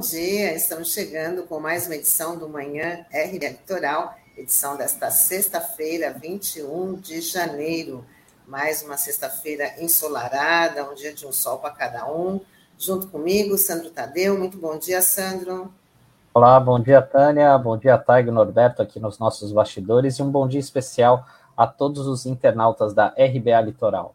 bom dia. Estamos chegando com mais uma edição do Manhã RB Litoral, edição desta sexta-feira, 21 de janeiro. Mais uma sexta-feira ensolarada, um dia de um sol para cada um. Junto comigo, Sandro Tadeu. Muito bom dia, Sandro. Olá, bom dia, Tânia. Bom dia, Taigo Norberto, aqui nos nossos bastidores. E um bom dia especial a todos os internautas da RBA Litoral.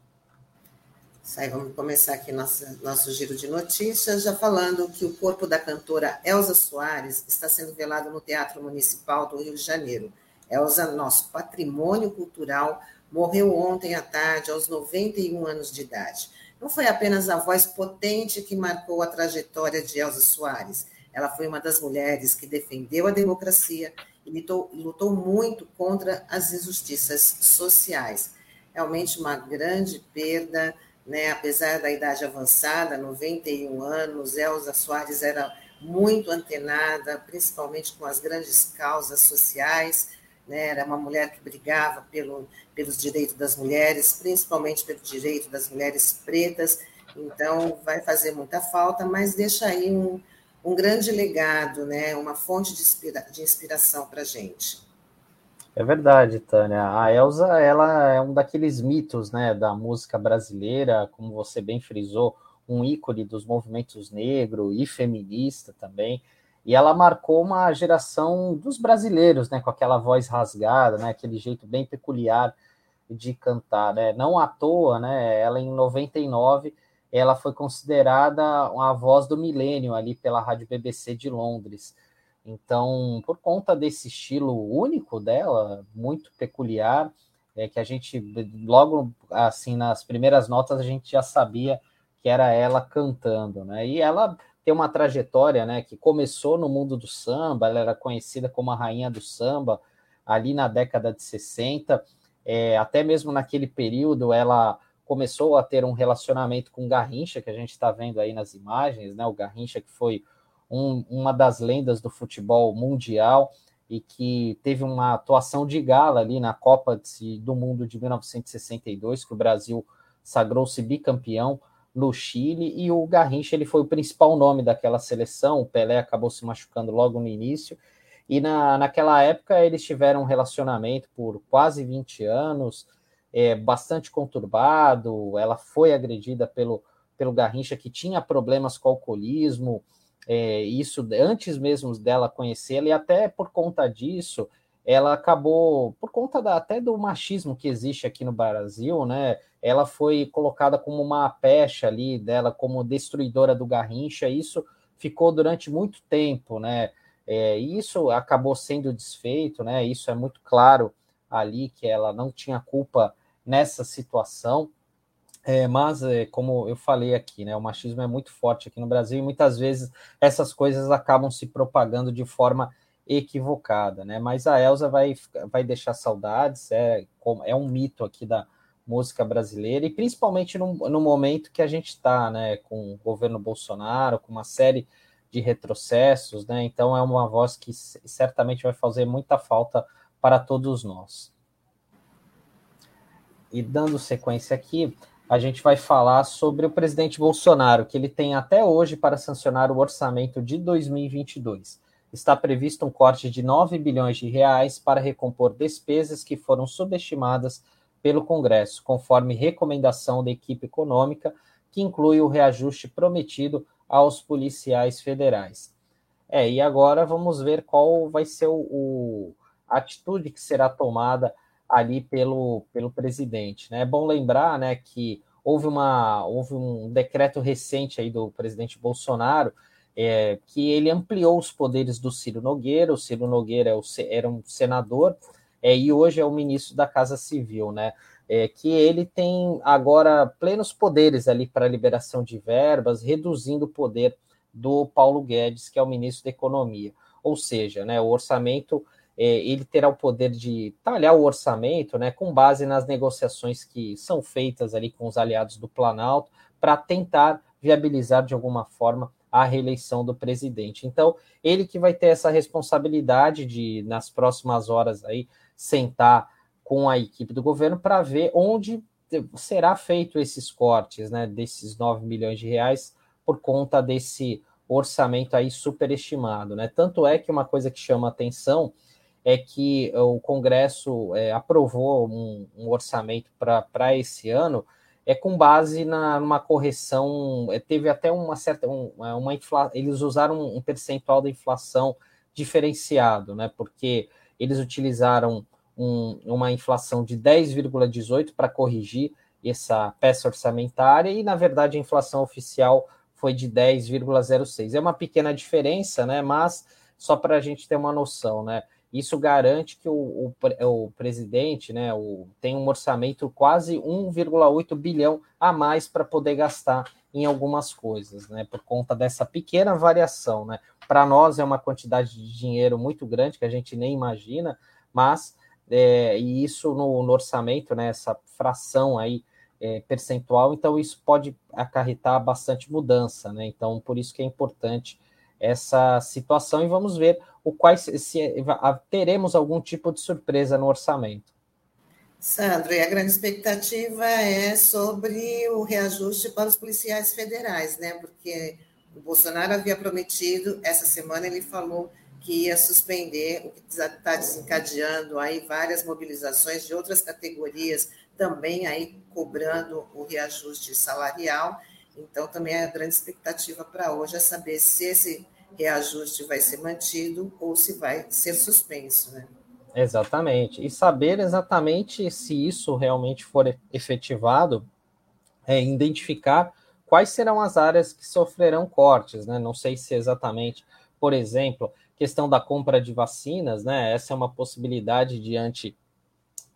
Aí, vamos começar aqui nosso, nosso giro de notícias, já falando que o corpo da cantora Elza Soares está sendo velado no Teatro Municipal do Rio de Janeiro. Elza, nosso patrimônio cultural, morreu ontem à tarde, aos 91 anos de idade. Não foi apenas a voz potente que marcou a trajetória de Elza Soares. Ela foi uma das mulheres que defendeu a democracia e lutou, lutou muito contra as injustiças sociais. Realmente uma grande perda né? apesar da idade avançada, 91 anos, Elza Soares era muito antenada, principalmente com as grandes causas sociais, né? era uma mulher que brigava pelo, pelos direitos das mulheres, principalmente pelo direito das mulheres pretas, então vai fazer muita falta, mas deixa aí um, um grande legado, né? uma fonte de, inspira, de inspiração para a gente. É verdade, Tânia. A Elsa, ela é um daqueles mitos, né, da música brasileira, como você bem frisou, um ícone dos movimentos negro e feminista também. E ela marcou uma geração dos brasileiros, né, com aquela voz rasgada, né, aquele jeito bem peculiar de cantar, né? Não à toa, né, ela em 99, ela foi considerada a voz do milênio ali pela Rádio BBC de Londres. Então, por conta desse estilo único dela, muito peculiar, é que a gente logo assim nas primeiras notas a gente já sabia que era ela cantando, né? E ela tem uma trajetória, né, que começou no mundo do samba, ela era conhecida como a rainha do samba ali na década de 60, é, até mesmo naquele período ela começou a ter um relacionamento com Garrincha, que a gente está vendo aí nas imagens, né? O Garrincha que foi um, uma das lendas do futebol mundial e que teve uma atuação de gala ali na Copa do Mundo de 1962, que o Brasil sagrou-se bicampeão no Chile, e o Garrincha ele foi o principal nome daquela seleção, o Pelé acabou se machucando logo no início, e na, naquela época eles tiveram um relacionamento por quase 20 anos, é, bastante conturbado, ela foi agredida pelo, pelo Garrincha, que tinha problemas com alcoolismo, é, isso antes mesmo dela conhecê-la, e até por conta disso, ela acabou, por conta da, até do machismo que existe aqui no Brasil, né? Ela foi colocada como uma pecha ali dela, como destruidora do Garrincha, isso ficou durante muito tempo, né? É, isso acabou sendo desfeito, né? Isso é muito claro ali que ela não tinha culpa nessa situação. É, mas, é, como eu falei aqui, né, o machismo é muito forte aqui no Brasil e muitas vezes essas coisas acabam se propagando de forma equivocada, né? Mas a Elsa vai, vai deixar saudades, é, é um mito aqui da música brasileira e principalmente no, no momento que a gente está, né, com o governo Bolsonaro, com uma série de retrocessos, né? Então é uma voz que certamente vai fazer muita falta para todos nós. E dando sequência aqui, a gente vai falar sobre o presidente Bolsonaro, que ele tem até hoje para sancionar o orçamento de 2022. Está previsto um corte de 9 bilhões de reais para recompor despesas que foram subestimadas pelo Congresso, conforme recomendação da equipe econômica, que inclui o reajuste prometido aos policiais federais. É, e agora vamos ver qual vai ser o, o a atitude que será tomada ali pelo, pelo presidente. Né? É bom lembrar né, que houve, uma, houve um decreto recente aí do presidente Bolsonaro é, que ele ampliou os poderes do Ciro Nogueira. O Ciro Nogueira é o, era um senador é, e hoje é o ministro da Casa Civil, né? É, que ele tem agora plenos poderes ali para liberação de verbas, reduzindo o poder do Paulo Guedes, que é o ministro da Economia. Ou seja, né, o orçamento ele terá o poder de talhar o orçamento, né, com base nas negociações que são feitas ali com os aliados do Planalto, para tentar viabilizar de alguma forma a reeleição do presidente. Então, ele que vai ter essa responsabilidade de, nas próximas horas aí, sentar com a equipe do governo para ver onde será feito esses cortes, né, desses 9 milhões de reais, por conta desse orçamento aí superestimado, né? Tanto é que uma coisa que chama atenção é que o Congresso é, aprovou um, um orçamento para esse ano é com base na, numa correção, é, teve até uma certa, um, é, uma infla, eles usaram um percentual da inflação diferenciado, né? Porque eles utilizaram um, uma inflação de 10,18 para corrigir essa peça orçamentária e, na verdade, a inflação oficial foi de 10,06. É uma pequena diferença, né? Mas só para a gente ter uma noção, né? Isso garante que o, o, o presidente né, o, tem um orçamento quase 1,8 bilhão a mais para poder gastar em algumas coisas, né? Por conta dessa pequena variação, né? Para nós é uma quantidade de dinheiro muito grande que a gente nem imagina, mas é, e isso no, no, orçamento, né? Essa fração aí é, percentual, então isso pode acarretar bastante mudança, né? Então por isso que é importante essa situação e vamos ver o quais se teremos algum tipo de surpresa no orçamento. Sandro, e a grande expectativa é sobre o reajuste para os policiais federais, né? Porque o Bolsonaro havia prometido, essa semana ele falou que ia suspender, o que está desencadeando aí várias mobilizações de outras categorias, também aí cobrando o reajuste salarial. Então, também a grande expectativa para hoje é saber se esse reajuste vai ser mantido ou se vai ser suspenso, né? Exatamente. E saber exatamente se isso realmente for efetivado, é identificar quais serão as áreas que sofrerão cortes, né? Não sei se exatamente, por exemplo, questão da compra de vacinas, né? Essa é uma possibilidade diante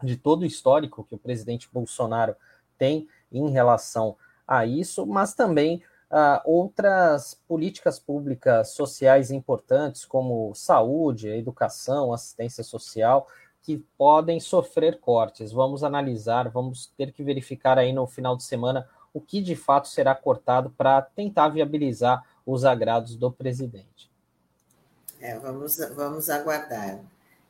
de todo o histórico que o presidente Bolsonaro tem em relação a isso, mas também uh, outras políticas públicas sociais importantes, como saúde, educação, assistência social, que podem sofrer cortes. Vamos analisar, vamos ter que verificar aí no final de semana o que de fato será cortado para tentar viabilizar os agrados do presidente. É, vamos, vamos aguardar.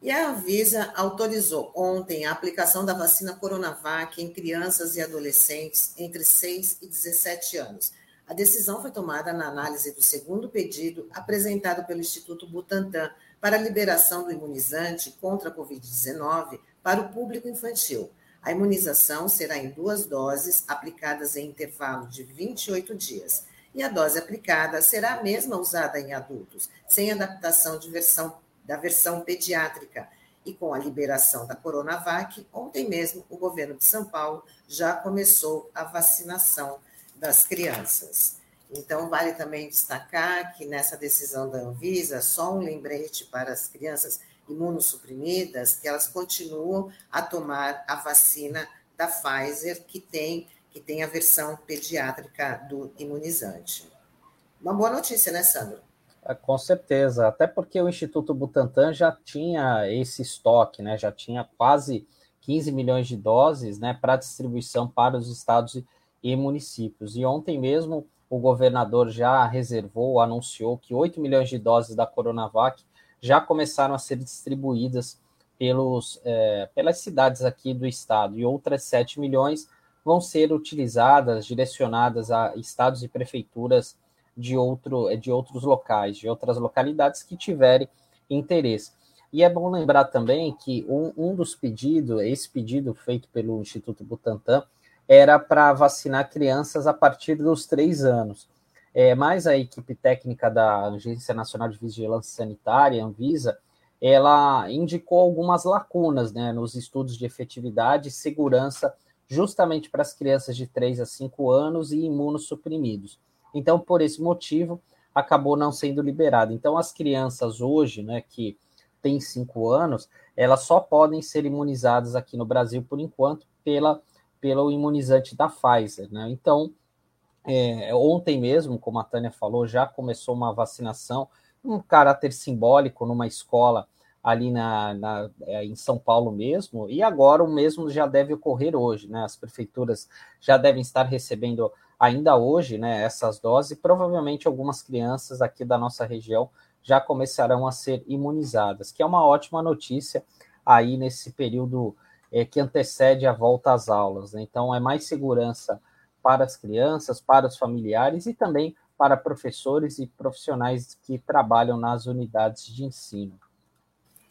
E a Anvisa autorizou ontem a aplicação da vacina Coronavac em crianças e adolescentes entre 6 e 17 anos. A decisão foi tomada na análise do segundo pedido apresentado pelo Instituto Butantan para a liberação do imunizante contra a Covid-19 para o público infantil. A imunização será em duas doses, aplicadas em intervalo de 28 dias. E a dose aplicada será a mesma usada em adultos, sem adaptação de versão, da versão pediátrica. E com a liberação da Coronavac, ontem mesmo o governo de São Paulo já começou a vacinação das crianças. Então, vale também destacar que nessa decisão da Anvisa, só um lembrete para as crianças imunossuprimidas, que elas continuam a tomar a vacina da Pfizer, que tem, que tem a versão pediátrica do imunizante. Uma boa notícia, né, Sandro? É, com certeza, até porque o Instituto Butantan já tinha esse estoque, né? Já tinha quase 15 milhões de doses, né, para distribuição para os estados e municípios. E ontem mesmo o governador já reservou, anunciou que 8 milhões de doses da Coronavac já começaram a ser distribuídas pelos, é, pelas cidades aqui do estado, e outras 7 milhões vão ser utilizadas, direcionadas a estados e prefeituras de, outro, de outros locais, de outras localidades que tiverem interesse. E é bom lembrar também que um, um dos pedidos, esse pedido feito pelo Instituto Butantan, era para vacinar crianças a partir dos três anos. É, mas a equipe técnica da Agência Nacional de Vigilância Sanitária, Anvisa, ela indicou algumas lacunas né, nos estudos de efetividade e segurança, justamente para as crianças de 3 a 5 anos e imunossuprimidos. Então, por esse motivo, acabou não sendo liberado. Então, as crianças hoje, né, que têm 5 anos, elas só podem ser imunizadas aqui no Brasil, por enquanto, pela pelo imunizante da Pfizer. Né? Então, é, ontem mesmo, como a Tânia falou, já começou uma vacinação, um caráter simbólico numa escola ali na, na, é, em São Paulo mesmo, e agora o mesmo já deve ocorrer hoje, né? As prefeituras já devem estar recebendo ainda hoje, né, essas doses, provavelmente algumas crianças aqui da nossa região já começarão a ser imunizadas, que é uma ótima notícia aí nesse período é, que antecede a volta às aulas. Né? Então, é mais segurança para as crianças, para os familiares e também para professores e profissionais que trabalham nas unidades de ensino.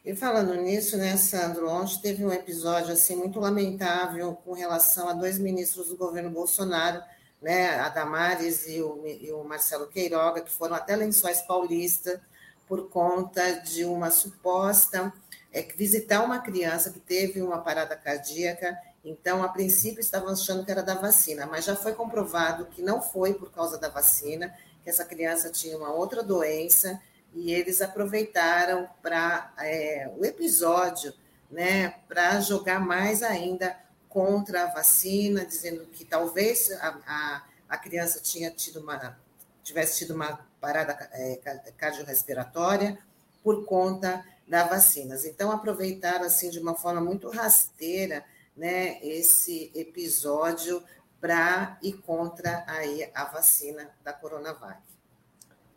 E falando nisso, né, Sandro, ontem teve um episódio assim muito lamentável com relação a dois ministros do governo Bolsonaro, né, a Damares e o, e o Marcelo Queiroga, que foram até Lençóis Paulista por conta de uma suposta é, visitar uma criança que teve uma parada cardíaca. Então, a princípio, estavam achando que era da vacina, mas já foi comprovado que não foi por causa da vacina, que essa criança tinha uma outra doença e eles aproveitaram para é, o episódio, né, para jogar mais ainda contra a vacina, dizendo que talvez a, a, a criança tinha tido uma, tivesse tido uma parada é, cardiorrespiratória por conta das vacinas. Então, aproveitaram assim de uma forma muito rasteira né, esse episódio para ir contra aí a vacina da Coronavac.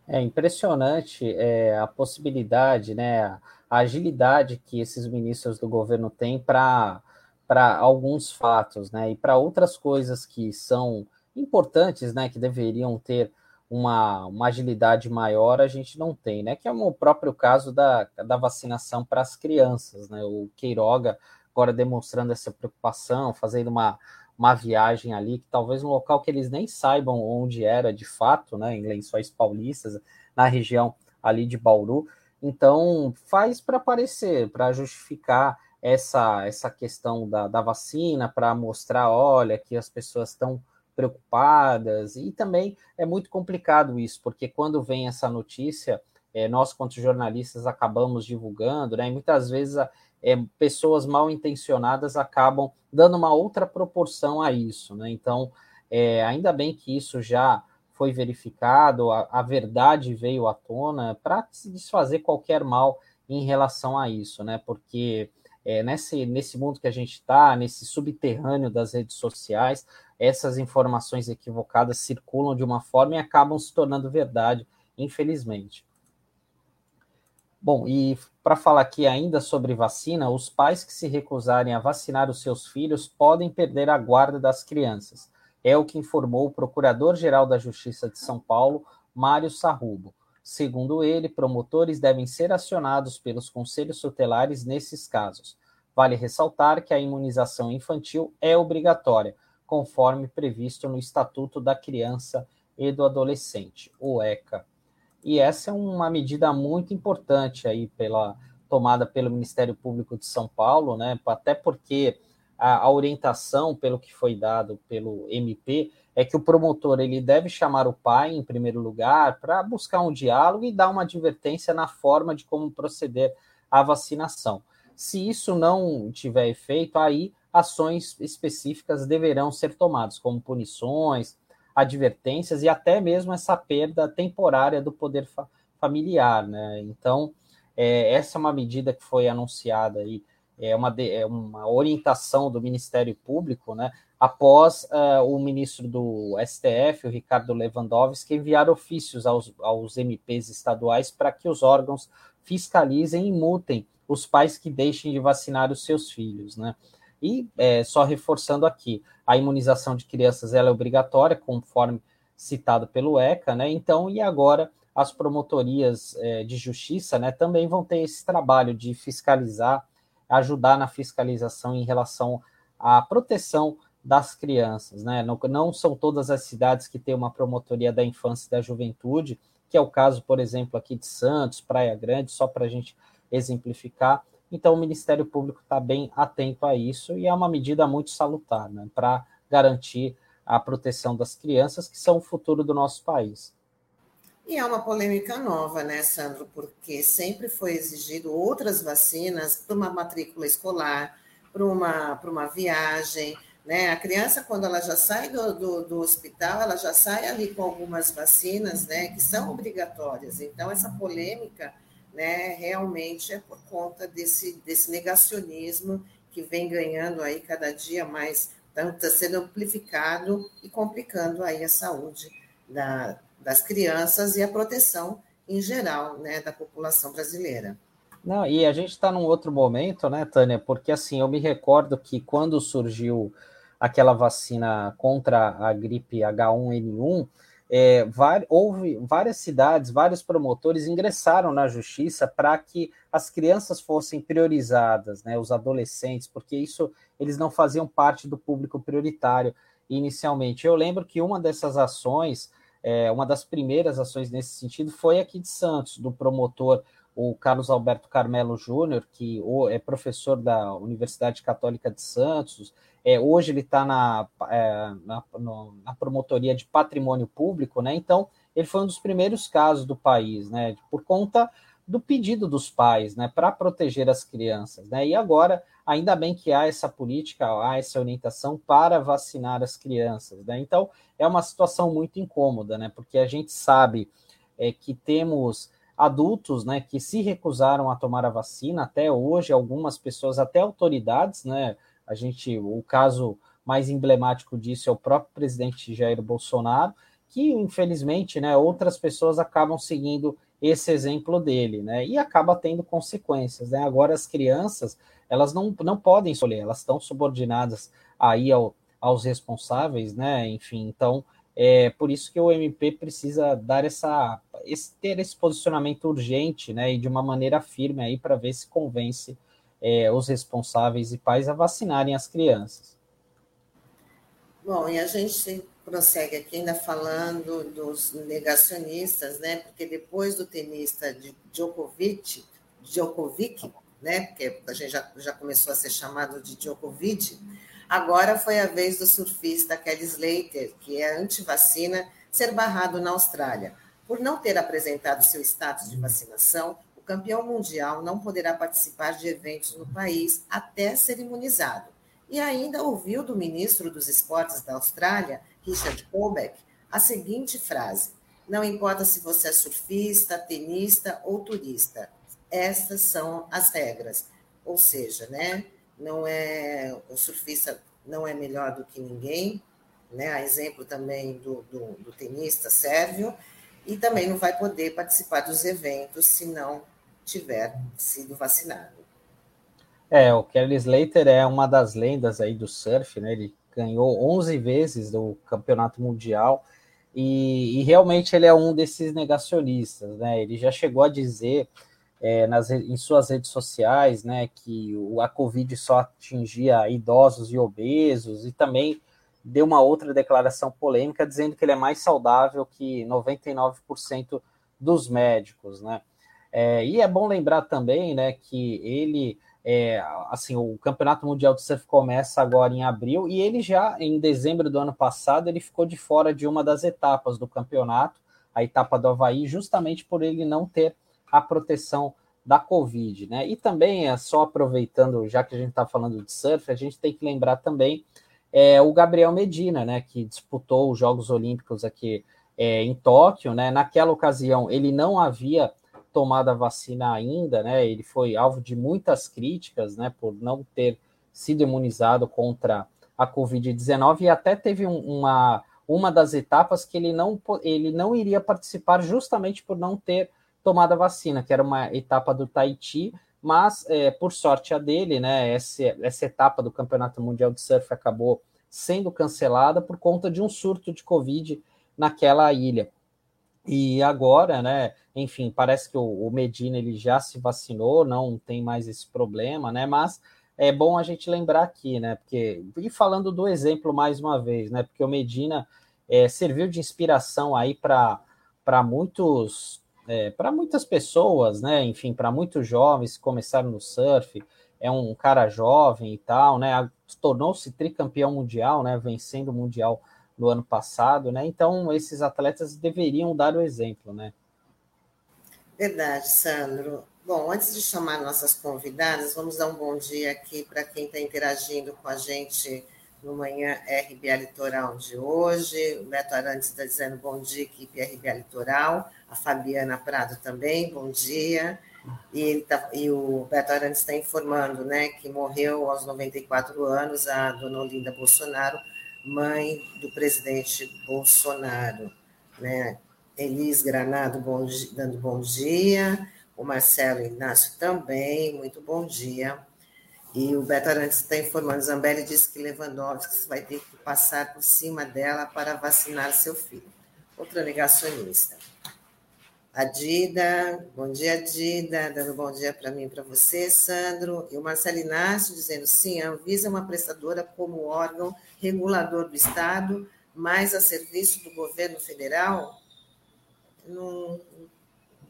É impressionante é, a possibilidade, né, a agilidade que esses ministros do governo têm para para alguns fatos, né, e para outras coisas que são importantes, né, que deveriam ter uma, uma agilidade maior, a gente não tem, né, que é o próprio caso da, da vacinação para as crianças, né, o Queiroga agora demonstrando essa preocupação, fazendo uma, uma viagem ali, que talvez um local que eles nem saibam onde era de fato, né, em Lençóis Paulistas, na região ali de Bauru. Então, faz para aparecer, para justificar essa, essa questão da, da vacina, para mostrar, olha, que as pessoas estão preocupadas, e também é muito complicado isso, porque quando vem essa notícia, é, nós, quanto jornalistas, acabamos divulgando, né? E muitas vezes é, pessoas mal intencionadas acabam dando uma outra proporção a isso, né? Então, é, ainda bem que isso já foi verificado, a, a verdade veio à tona para se desfazer qualquer mal em relação a isso, né? Porque é, nesse, nesse mundo que a gente está, nesse subterrâneo das redes sociais, essas informações equivocadas circulam de uma forma e acabam se tornando verdade, infelizmente. Bom, e para falar aqui ainda sobre vacina, os pais que se recusarem a vacinar os seus filhos podem perder a guarda das crianças. É o que informou o Procurador-Geral da Justiça de São Paulo, Mário Sarrubo. Segundo ele, promotores devem ser acionados pelos conselhos tutelares nesses casos. Vale ressaltar que a imunização infantil é obrigatória, conforme previsto no Estatuto da Criança e do Adolescente, o ECA. E essa é uma medida muito importante aí pela tomada pelo Ministério Público de São Paulo, né? Até porque a, a orientação pelo que foi dado pelo MP é que o promotor ele deve chamar o pai em primeiro lugar para buscar um diálogo e dar uma advertência na forma de como proceder à vacinação. Se isso não tiver efeito, aí ações específicas deverão ser tomadas, como punições, advertências e até mesmo essa perda temporária do poder fa familiar, né? Então, é, essa é uma medida que foi anunciada aí, é uma, é uma orientação do Ministério Público, né? Após uh, o ministro do STF, o Ricardo Lewandowski, enviar ofícios aos, aos MPs estaduais para que os órgãos fiscalizem e multem os pais que deixem de vacinar os seus filhos, né? E é, só reforçando aqui, a imunização de crianças ela é obrigatória, conforme citado pelo ECA, né? Então, e agora as promotorias é, de justiça né, também vão ter esse trabalho de fiscalizar, ajudar na fiscalização em relação à proteção das crianças. Né? Não, não são todas as cidades que têm uma promotoria da infância e da juventude, que é o caso, por exemplo, aqui de Santos, Praia Grande, só para a gente exemplificar. Então, o Ministério Público está bem atento a isso e é uma medida muito salutar né, para garantir a proteção das crianças, que são o futuro do nosso país. E é uma polêmica nova, né, Sandro? Porque sempre foi exigido outras vacinas para uma matrícula escolar, para uma, para uma viagem. Né? A criança, quando ela já sai do, do, do, hospital, ela já sai ali com algumas vacinas né, que são obrigatórias. Então, essa polêmica né, realmente é por conta desse, desse negacionismo que vem ganhando aí cada dia mais, está tá sendo amplificado e complicando aí a saúde da, das crianças e a proteção em geral né, da população brasileira. Não, e a gente está num outro momento, né, Tânia? Porque assim, eu me recordo que quando surgiu aquela vacina contra a gripe H1N1, é, houve várias cidades, vários promotores ingressaram na justiça para que as crianças fossem priorizadas, né, os adolescentes, porque isso eles não faziam parte do público prioritário inicialmente. Eu lembro que uma dessas ações, é, uma das primeiras ações nesse sentido, foi aqui de Santos, do promotor o Carlos Alberto Carmelo Júnior, que é professor da Universidade Católica de Santos, é, hoje ele está na, é, na, na, promotoria de patrimônio público, né? Então, ele foi um dos primeiros casos do país, né? Por conta do pedido dos pais, né? Para proteger as crianças, né? E agora, ainda bem que há essa política, há essa orientação para vacinar as crianças, né? Então, é uma situação muito incômoda, né? Porque a gente sabe é, que temos adultos, né, que se recusaram a tomar a vacina até hoje, algumas pessoas, até autoridades, né, a gente, o caso mais emblemático disso é o próprio presidente Jair Bolsonaro, que infelizmente, né, outras pessoas acabam seguindo esse exemplo dele, né, e acaba tendo consequências, né, agora as crianças, elas não, não podem escolher, elas estão subordinadas aí ao, aos responsáveis, né, enfim, então é por isso que o MP precisa dar essa esse, ter esse posicionamento urgente, né, e de uma maneira firme aí para ver se convence é, os responsáveis e pais a vacinarem as crianças. Bom, e a gente prossegue aqui ainda falando dos negacionistas, né? Porque depois do tenista Djokovic, Djokovic, né? Porque a gente já, já começou a ser chamado de Djokovic, agora foi a vez do surfista Kelly Slater, que é anti-vacina, ser barrado na Austrália. Por não ter apresentado seu status de vacinação, o campeão mundial não poderá participar de eventos no país até ser imunizado. E ainda ouviu do ministro dos Esportes da Austrália, Richard Colbeck, a seguinte frase: Não importa se você é surfista, tenista ou turista, estas são as regras. Ou seja, né, não é o surfista não é melhor do que ninguém, né? A exemplo também do, do, do tenista sérvio, e também não vai poder participar dos eventos se não tiver sido vacinado. É, o Kelly Slater é uma das lendas aí do surf, né? Ele ganhou 11 vezes do campeonato mundial e, e realmente ele é um desses negacionistas, né? Ele já chegou a dizer é, nas, em suas redes sociais, né, que a Covid só atingia idosos e obesos e também deu uma outra declaração polêmica dizendo que ele é mais saudável que 99% dos médicos, né? É, e é bom lembrar também, né, que ele, é, assim, o Campeonato Mundial de Surf começa agora em abril e ele já, em dezembro do ano passado, ele ficou de fora de uma das etapas do campeonato, a etapa do Havaí, justamente por ele não ter a proteção da Covid, né? E também, é só aproveitando, já que a gente está falando de surf, a gente tem que lembrar também é, o Gabriel Medina, né, que disputou os Jogos Olímpicos aqui é, em Tóquio, né? Naquela ocasião, ele não havia tomado a vacina ainda, né? Ele foi alvo de muitas críticas, né, por não ter sido imunizado contra a Covid-19 e até teve um, uma uma das etapas que ele não ele não iria participar justamente por não ter tomado a vacina, que era uma etapa do Tahiti, mas é, por sorte a dele, né, essa, essa etapa do Campeonato Mundial de Surf acabou sendo cancelada por conta de um surto de Covid naquela ilha. E agora, né, enfim, parece que o, o Medina ele já se vacinou, não tem mais esse problema, né, mas é bom a gente lembrar aqui, né, porque, e falando do exemplo mais uma vez, né, porque o Medina é, serviu de inspiração aí para muitos é, para muitas pessoas, né? Enfim, para muitos jovens que começaram no surf, é um cara jovem e tal, né? Tornou-se tricampeão mundial, né? Vencendo o mundial no ano passado, né? Então esses atletas deveriam dar o exemplo, né? Verdade, Sandro. Bom, antes de chamar nossas convidadas, vamos dar um bom dia aqui para quem está interagindo com a gente no Manhã RBA Litoral de hoje. O Beto Arantes está dizendo bom dia, equipe RBA Litoral. A Fabiana Prado também, bom dia. E, tá, e o Beto Arantes está informando né, que morreu aos 94 anos a dona Olinda Bolsonaro, mãe do presidente Bolsonaro. Né? Elis Granado bom, dando bom dia. O Marcelo Inácio também, muito bom dia. E o Beto Arantes está informando, Zambelli disse que Lewandowski vai ter que passar por cima dela para vacinar seu filho. outra negacionista. A Dida, bom dia, Dida, dando bom dia para mim e para você, Sandro. E o Marcelo Inácio dizendo: sim, a Anvisa é uma prestadora como órgão regulador do Estado, mas a serviço do governo federal. Não,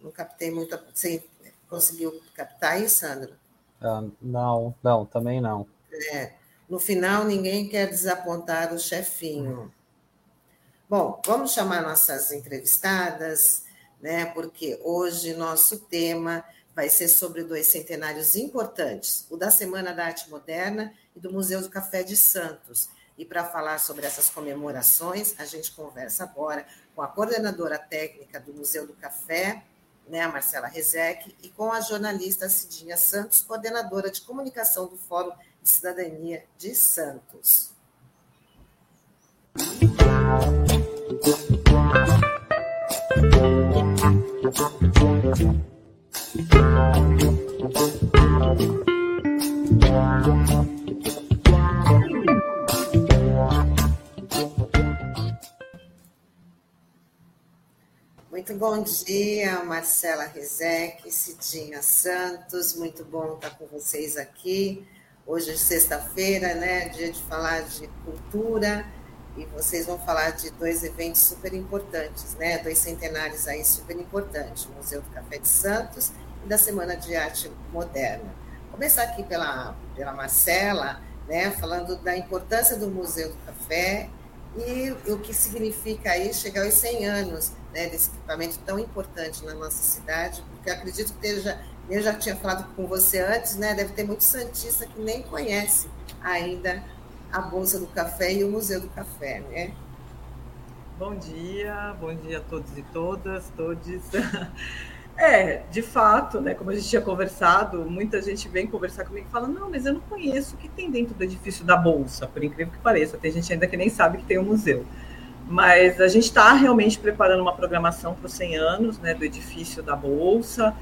não captei muito. Você conseguiu captar isso, Sandro? Ah, não, não, também não. É, no final, ninguém quer desapontar o chefinho. Bom, vamos chamar nossas entrevistadas, né? Porque hoje nosso tema vai ser sobre dois centenários importantes, o da Semana da Arte Moderna e do Museu do Café de Santos. E para falar sobre essas comemorações, a gente conversa agora com a coordenadora técnica do Museu do Café, né, a Marcela Rezec, e com a jornalista Cidinha Santos, coordenadora de comunicação do Fórum de Cidadania de Santos. Muito bom dia, Marcela Rezec, Cidinha Santos, muito bom estar com vocês aqui. Hoje é sexta-feira, né? Dia de falar de cultura e vocês vão falar de dois eventos super importantes, né? Dois centenários aí super importantes, o Museu do Café de Santos e da Semana de Arte Moderna. Começar aqui pela, pela Marcela, né? Falando da importância do Museu do Café e o que significa aí chegar aos 100 anos né, desse equipamento tão importante na nossa cidade, porque acredito que esteja, eu já tinha falado com você antes, né? Deve ter muito santista que nem conhece ainda a Bolsa do Café e o Museu do Café, né? Bom dia, bom dia a todos e todas, todos. É, de fato, né, como a gente tinha conversado, muita gente vem conversar comigo e fala: Não, mas eu não conheço o que tem dentro do edifício da Bolsa, por incrível que pareça. Tem gente ainda que nem sabe que tem um museu. Mas a gente está realmente preparando uma programação para os 100 anos né, do edifício da Bolsa.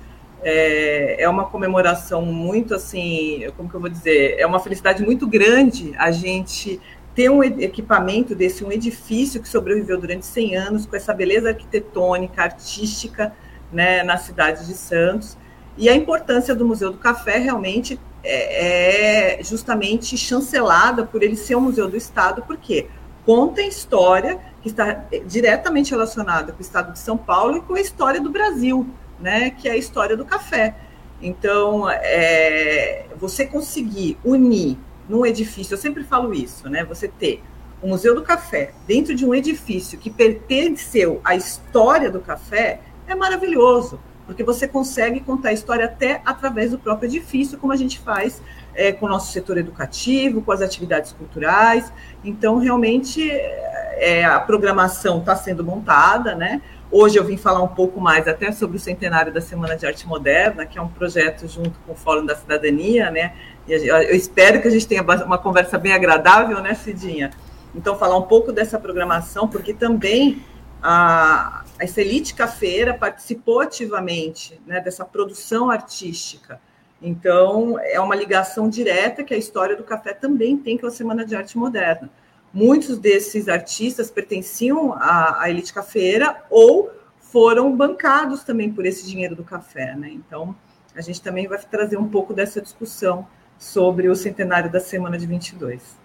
É, é uma comemoração muito assim, como que eu vou dizer? É uma felicidade muito grande a gente ter um equipamento desse, um edifício que sobreviveu durante 100 anos, com essa beleza arquitetônica, artística, né, na cidade de Santos. E a importância do Museu do Café realmente é, é justamente chancelada por ele ser um museu do Estado, porque conta a história que está diretamente relacionada com o Estado de São Paulo e com a história do Brasil né, que é a história do café. Então, é, você conseguir unir num edifício, eu sempre falo isso, né? Você ter o Museu do Café dentro de um edifício que pertenceu à história do café é maravilhoso, porque você consegue contar a história até através do próprio edifício, como a gente faz é, com o nosso setor educativo, com as atividades culturais. Então, realmente, é, a programação está sendo montada, né? Hoje eu vim falar um pouco mais até sobre o centenário da Semana de Arte Moderna, que é um projeto junto com o Fórum da Cidadania, né? E eu espero que a gente tenha uma conversa bem agradável, né, Cidinha? Então, falar um pouco dessa programação, porque também a, a Excelite Cafeira participou ativamente né, dessa produção artística. Então, é uma ligação direta que a história do café também tem com a Semana de Arte Moderna muitos desses artistas pertenciam à, à elite cafeira ou foram bancados também por esse dinheiro do café, né? Então, a gente também vai trazer um pouco dessa discussão sobre o centenário da semana de 22.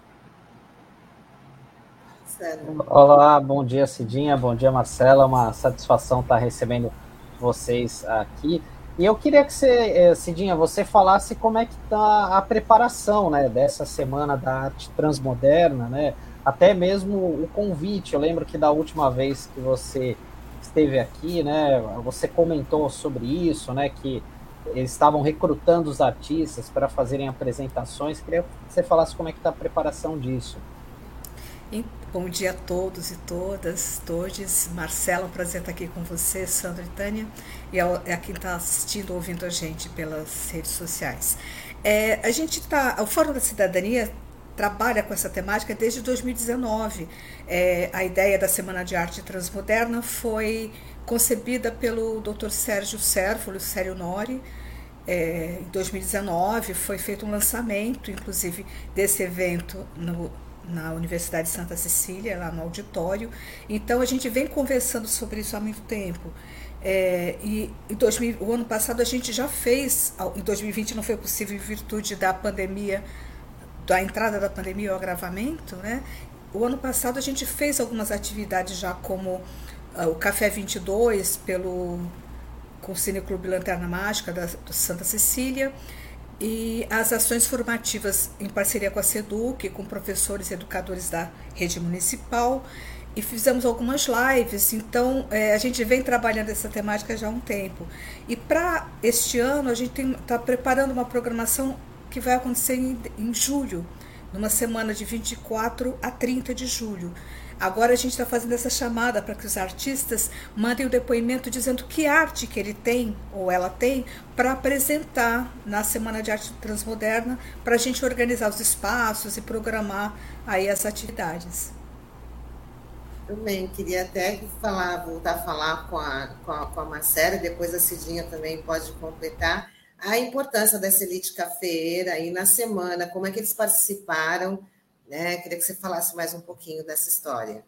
Olá, bom dia Cidinha, bom dia Marcela, uma satisfação estar recebendo vocês aqui. E eu queria que você, eh, Cidinha, você falasse como é que está a preparação né, dessa semana da arte transmoderna, né? Até mesmo o convite. Eu lembro que da última vez que você esteve aqui, né, você comentou sobre isso, né, que eles estavam recrutando os artistas para fazerem apresentações. Queria que você falasse como é que está a preparação disso. Bom dia a todos e todas, todos. Marcela, um prazer estar aqui com você, Sandra e Tânia, e é a quem está assistindo, ouvindo a gente pelas redes sociais. É, a gente está, o Fórum da Cidadania trabalha com essa temática desde 2019. É, a ideia da Semana de Arte Transmoderna foi concebida pelo Dr. Sérgio Sérvulo, Sério Nori. É, em 2019 foi feito um lançamento, inclusive, desse evento no, na Universidade de Santa Cecília, lá no auditório. Então a gente vem conversando sobre isso há muito tempo. É, e em 2000, o ano passado a gente já fez, em 2020 não foi possível em virtude da pandemia, da entrada da pandemia o agravamento, né? O ano passado a gente fez algumas atividades já como uh, o Café 22 pelo com o Cine Clube Lanterna Mágica da, da Santa Cecília e as ações formativas em parceria com a SEDUC, com professores e educadores da rede municipal, e fizemos algumas lives, então é, a gente vem trabalhando essa temática já há um tempo. E para este ano, a gente está preparando uma programação que vai acontecer em, em julho, numa semana de 24 a 30 de julho. Agora a gente está fazendo essa chamada para que os artistas mandem o depoimento dizendo que arte que ele tem ou ela tem para apresentar na Semana de Arte Transmoderna, para a gente organizar os espaços e programar aí as atividades. Também queria até falar, voltar a falar com a, com a, com a Marcela, depois a Cidinha também pode completar a importância dessa elite cafeeira aí na semana, como é que eles participaram né? Queria que você falasse mais um pouquinho dessa história.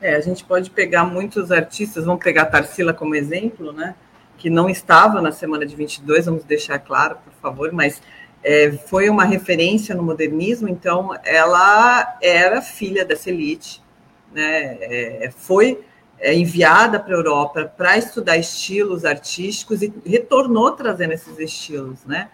É, a gente pode pegar muitos artistas, vamos pegar a Tarsila como exemplo, né? Que não estava na semana de 22, vamos deixar claro, por favor, mas é, foi uma referência no modernismo, então ela era filha dessa elite, né? É, foi é, enviada para a Europa para estudar estilos artísticos e retornou trazendo esses estilos, né?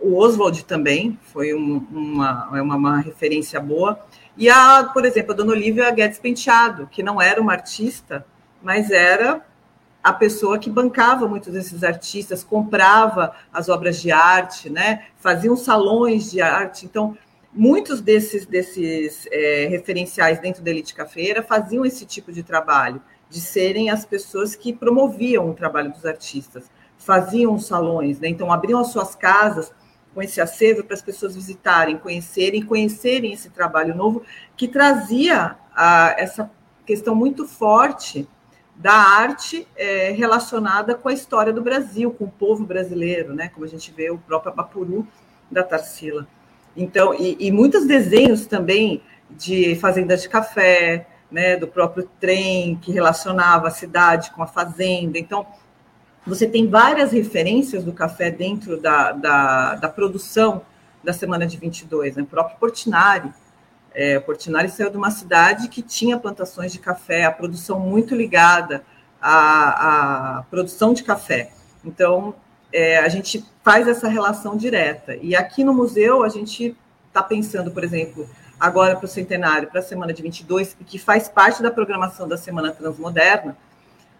O Oswald também foi um, uma, uma, uma, referência boa. E, a, por exemplo, a dona Olivia Guedes Penteado, que não era uma artista, mas era a pessoa que bancava muitos desses artistas, comprava as obras de arte, né? faziam salões de arte. Então, muitos desses, desses é, referenciais dentro da Elite Cafeira faziam esse tipo de trabalho, de serem as pessoas que promoviam o trabalho dos artistas, faziam salões, né? então abriam as suas casas com esse acervo para as pessoas visitarem, conhecerem, conhecerem esse trabalho novo que trazia a, essa questão muito forte da arte é, relacionada com a história do Brasil, com o povo brasileiro, né? Como a gente vê o próprio Apapuru da Tarsila. Então, e, e muitos desenhos também de fazendas de café, né? Do próprio trem que relacionava a cidade com a fazenda. Então, você tem várias referências do café dentro da, da, da produção da semana de 22, né? o próprio Portinari. É, Portinari saiu de uma cidade que tinha plantações de café, a produção muito ligada à, à produção de café. Então, é, a gente faz essa relação direta. E aqui no museu, a gente está pensando, por exemplo, agora para o centenário, para a semana de 22, que faz parte da programação da Semana Transmoderna,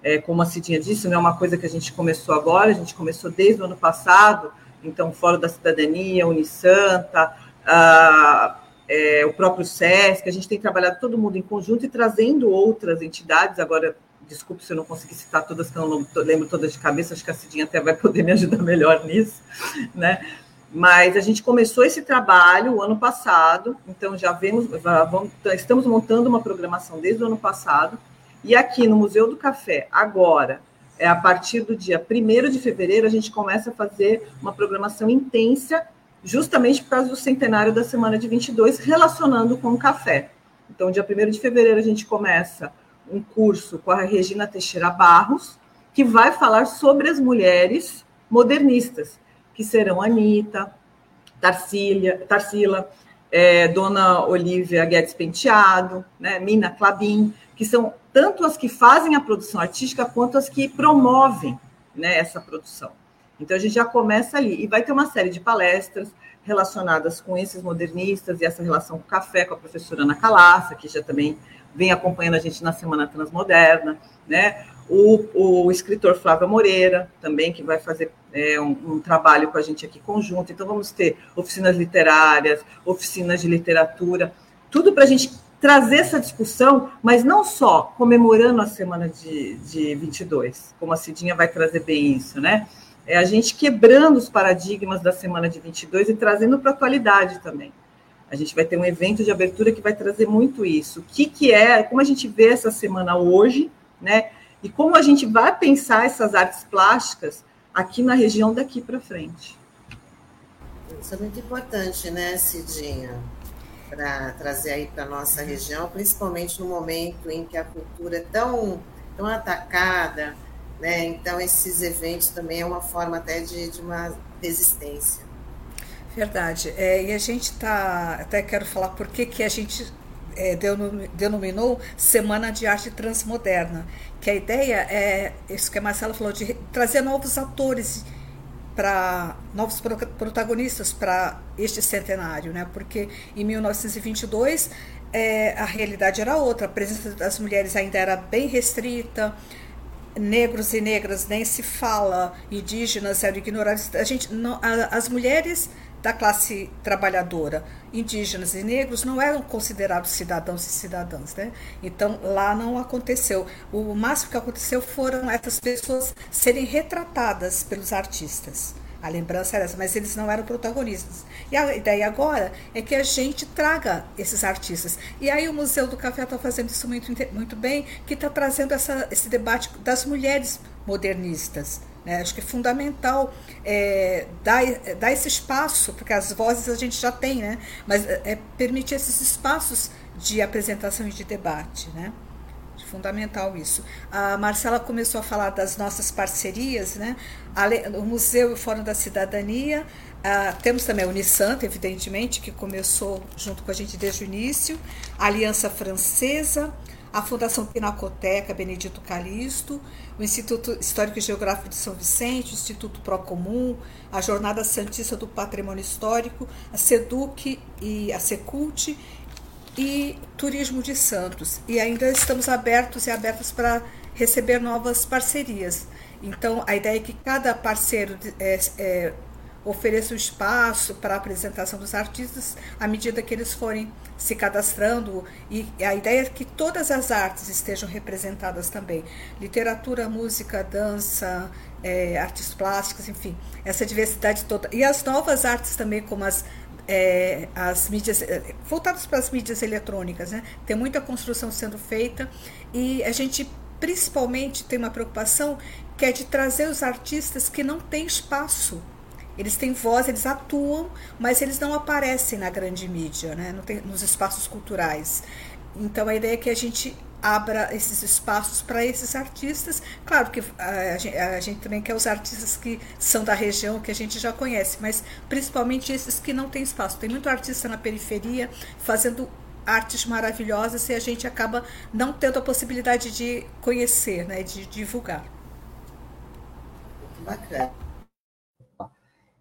é, como a Cidinha disse, não é uma coisa que a gente começou agora, a gente começou desde o ano passado, então, Fórum da Cidadania, Unisanta, a, é, o próprio SESC, a gente tem trabalhado todo mundo em conjunto e trazendo outras entidades, agora, desculpe se eu não consegui citar todas, que eu não lembro todas de cabeça, acho que a Cidinha até vai poder me ajudar melhor nisso, né? Mas a gente começou esse trabalho o ano passado, então já vemos, vamos, estamos montando uma programação desde o ano passado, e aqui no Museu do Café, agora, é a partir do dia 1 de fevereiro, a gente começa a fazer uma programação intensa, justamente por causa do centenário da semana de 22, relacionando com o café. Então, dia 1 de fevereiro, a gente começa um curso com a Regina Teixeira Barros, que vai falar sobre as mulheres modernistas, que serão Anitta, Tarsila, Tarsila é, Dona Olivia Guedes Penteado, né, Mina Clabin, que são tanto as que fazem a produção artística quanto as que promovem né, essa produção. Então a gente já começa ali e vai ter uma série de palestras relacionadas com esses modernistas e essa relação com o café, com a professora Ana Calaça, que já também vem acompanhando a gente na Semana Transmoderna, né? O, o escritor Flávio Moreira, também, que vai fazer é, um, um, trabalho com a gente aqui conjunto. Então, vamos ter oficinas literárias, oficinas de literatura, tudo para a gente trazer essa discussão, mas não só comemorando a semana de, de 22, como a Cidinha vai trazer bem isso, né? É a gente quebrando os paradigmas da semana de 22 e trazendo para a atualidade também. A gente vai ter um evento de abertura que vai trazer muito isso. O que, que é, como a gente vê essa semana hoje, né? E como a gente vai pensar essas artes plásticas aqui na região daqui para frente. Isso é muito importante, né, Cidinha? para trazer aí para a nossa região, principalmente no momento em que a cultura é tão, tão atacada, né? Então, esses eventos também é uma forma até de, de uma resistência. Verdade. É, e a gente está. Até quero falar por que, que a gente é, denominou Semana de Arte Transmoderna. Que a ideia é, isso que a Marcela falou, de trazer novos atores para novos protagonistas para este centenário, né? Porque em 1922 é, a realidade era outra, a presença das mulheres ainda era bem restrita, negros e negras nem se fala, indígenas eram ignorados. A gente, não, a, as mulheres da classe trabalhadora, indígenas e negros, não eram considerados cidadãos e cidadãs. Né? Então, lá não aconteceu. O máximo que aconteceu foram essas pessoas serem retratadas pelos artistas. A lembrança era essa, mas eles não eram protagonistas. E a ideia agora é que a gente traga esses artistas. E aí o Museu do Café está fazendo isso muito, muito bem, que está trazendo essa, esse debate das mulheres modernistas. Né? Acho que é fundamental é, dar, dar esse espaço, porque as vozes a gente já tem, né? mas é, é permitir esses espaços de apresentação e de debate. Né? fundamental isso. A Marcela começou a falar das nossas parcerias, né? O Museu e o Fórum da Cidadania. Temos também a Unisanto, evidentemente, que começou junto com a gente desde o início, a Aliança Francesa, a Fundação Pinacoteca Benedito Calixto, o Instituto Histórico e Geográfico de São Vicente, o Instituto Procomum, a Jornada Santista do Patrimônio Histórico, a SEDUC e a SECULT e Turismo de Santos. E ainda estamos abertos e abertos para receber novas parcerias. Então, a ideia é que cada parceiro é, é, ofereça um espaço para a apresentação dos artistas à medida que eles forem se cadastrando. E a ideia é que todas as artes estejam representadas também: literatura, música, dança, é, artes plásticas, enfim, essa diversidade toda. E as novas artes também, como as é, as mídias é, voltadas para as mídias eletrônicas, né? Tem muita construção sendo feita e a gente principalmente tem uma preocupação que é de trazer os artistas que não têm espaço. Eles têm voz, eles atuam, mas eles não aparecem na grande mídia, né? Nos espaços culturais. Então a ideia é que a gente abra esses espaços para esses artistas. Claro que a gente, a gente, também quer os artistas que são da região, que a gente já conhece, mas principalmente esses que não têm espaço. Tem muito artista na periferia fazendo artes maravilhosas e a gente acaba não tendo a possibilidade de conhecer, né, de divulgar. Bacana.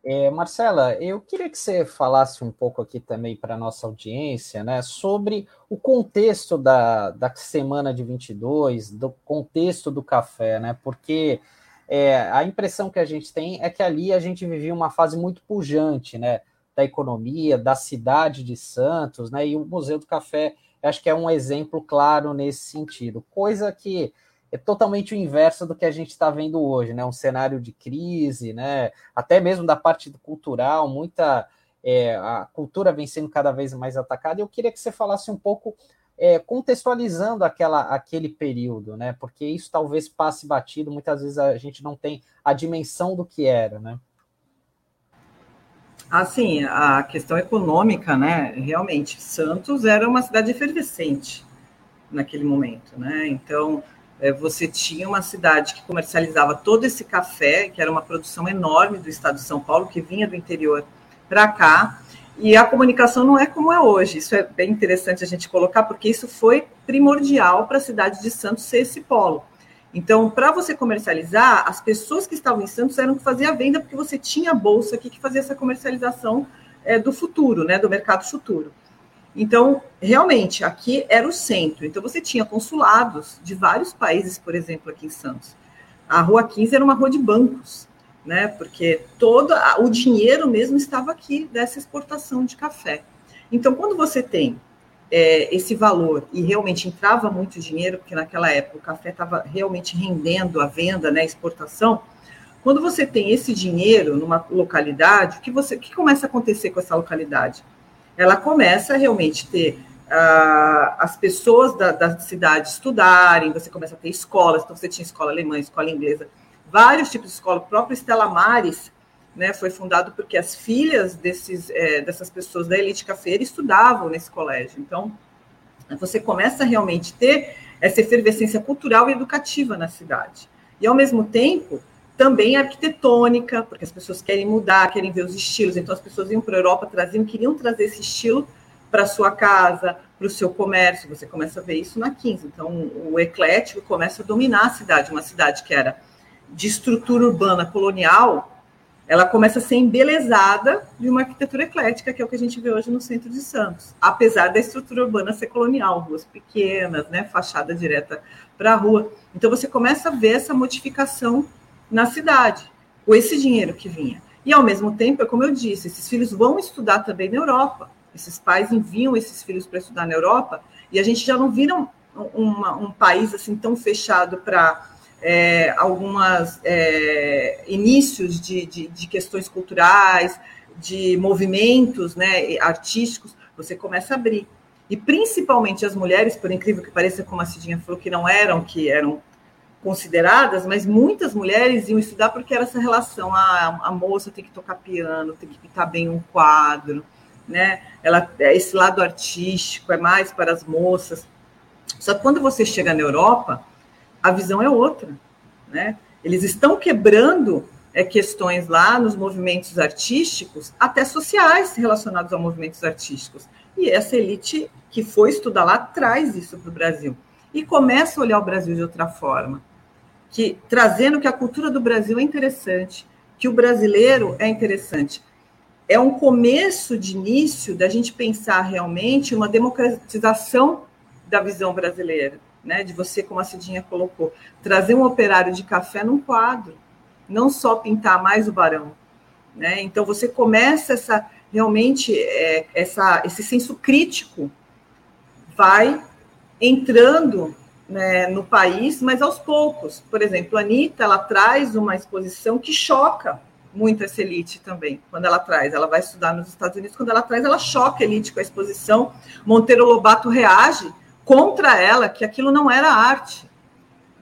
É, Marcela, eu queria que você falasse um pouco aqui também para a nossa audiência, né, sobre o contexto da, da semana de 22, do contexto do café, né, porque é, a impressão que a gente tem é que ali a gente vivia uma fase muito pujante, né, da economia, da cidade de Santos, né, e o Museu do Café, acho que é um exemplo claro nesse sentido, coisa que é totalmente o inverso do que a gente está vendo hoje, né? Um cenário de crise, né? Até mesmo da parte cultural, muita é, a cultura vem sendo cada vez mais atacada. Eu queria que você falasse um pouco é, contextualizando aquela, aquele período, né? Porque isso talvez passe batido. Muitas vezes a gente não tem a dimensão do que era, né? Assim, a questão econômica, né? Realmente, Santos era uma cidade efervescente naquele momento, né? Então você tinha uma cidade que comercializava todo esse café, que era uma produção enorme do estado de São Paulo, que vinha do interior para cá, e a comunicação não é como é hoje. Isso é bem interessante a gente colocar, porque isso foi primordial para a cidade de Santos ser esse polo. Então, para você comercializar, as pessoas que estavam em Santos eram que faziam a venda, porque você tinha a bolsa aqui que fazia essa comercialização é, do futuro, né, do mercado futuro. Então, realmente, aqui era o centro. Então, você tinha consulados de vários países, por exemplo, aqui em Santos. A Rua 15 era uma rua de bancos, né? Porque todo o dinheiro mesmo estava aqui dessa exportação de café. Então, quando você tem é, esse valor e realmente entrava muito dinheiro, porque naquela época o café estava realmente rendendo a venda, né, a exportação. Quando você tem esse dinheiro numa localidade, o que, você, o que começa a acontecer com essa localidade? Ela começa a realmente ter uh, as pessoas da, da, cidade estudarem, você começa a ter escolas, então você tinha escola alemã, escola inglesa, vários tipos de escola, o próprio Estela Maris né, foi fundado porque as filhas desses, é, dessas pessoas da elite cafeira estudavam nesse colégio. Então, você começa a realmente ter essa efervescência cultural e educativa na cidade. E, ao mesmo tempo, também arquitetônica, porque as pessoas querem mudar, querem ver os estilos. Então, as pessoas iam para a Europa, traziam, queriam trazer esse estilo para sua casa, para o seu comércio. Você começa a ver isso na 15. Então, o eclético começa a dominar a cidade. Uma cidade que era de estrutura urbana colonial, ela começa a ser embelezada de uma arquitetura eclética, que é o que a gente vê hoje no centro de Santos. Apesar da estrutura urbana ser colonial, ruas pequenas, né, fachada direta para a rua. Então, você começa a ver essa modificação na cidade, com esse dinheiro que vinha. E, ao mesmo tempo, é como eu disse, esses filhos vão estudar também na Europa. Esses pais enviam esses filhos para estudar na Europa, e a gente já não vira um, uma, um país assim tão fechado para é, algumas é, inícios de, de, de, questões culturais, de movimentos né, artísticos, você começa a abrir. E principalmente as mulheres, por incrível que pareça, como a Cidinha falou, que não eram, que eram consideradas, mas muitas mulheres iam estudar porque era essa relação, ah, a moça tem que tocar piano, tem que pintar bem um quadro, né? Ela, esse lado artístico é mais para as moças. Só que quando você chega na Europa, a visão é outra, né? Eles estão quebrando é, questões lá nos movimentos artísticos, até sociais relacionados a movimentos artísticos. E essa elite que foi estudar lá traz isso para o Brasil e começa a olhar o Brasil de outra forma, que trazendo que a cultura do Brasil é interessante, que o brasileiro é interessante. É um começo de início da gente pensar realmente uma democratização da visão brasileira né, de você, como a Cidinha colocou, trazer um operário de café num quadro, não só pintar mais o barão. Né? Então você começa essa realmente é, essa, esse senso crítico vai entrando né, no país, mas aos poucos. Por exemplo, a Anitta ela traz uma exposição que choca muito essa elite também, quando ela traz. Ela vai estudar nos Estados Unidos, quando ela traz, ela choca a elite com a exposição. Monteiro Lobato reage contra ela que aquilo não era arte,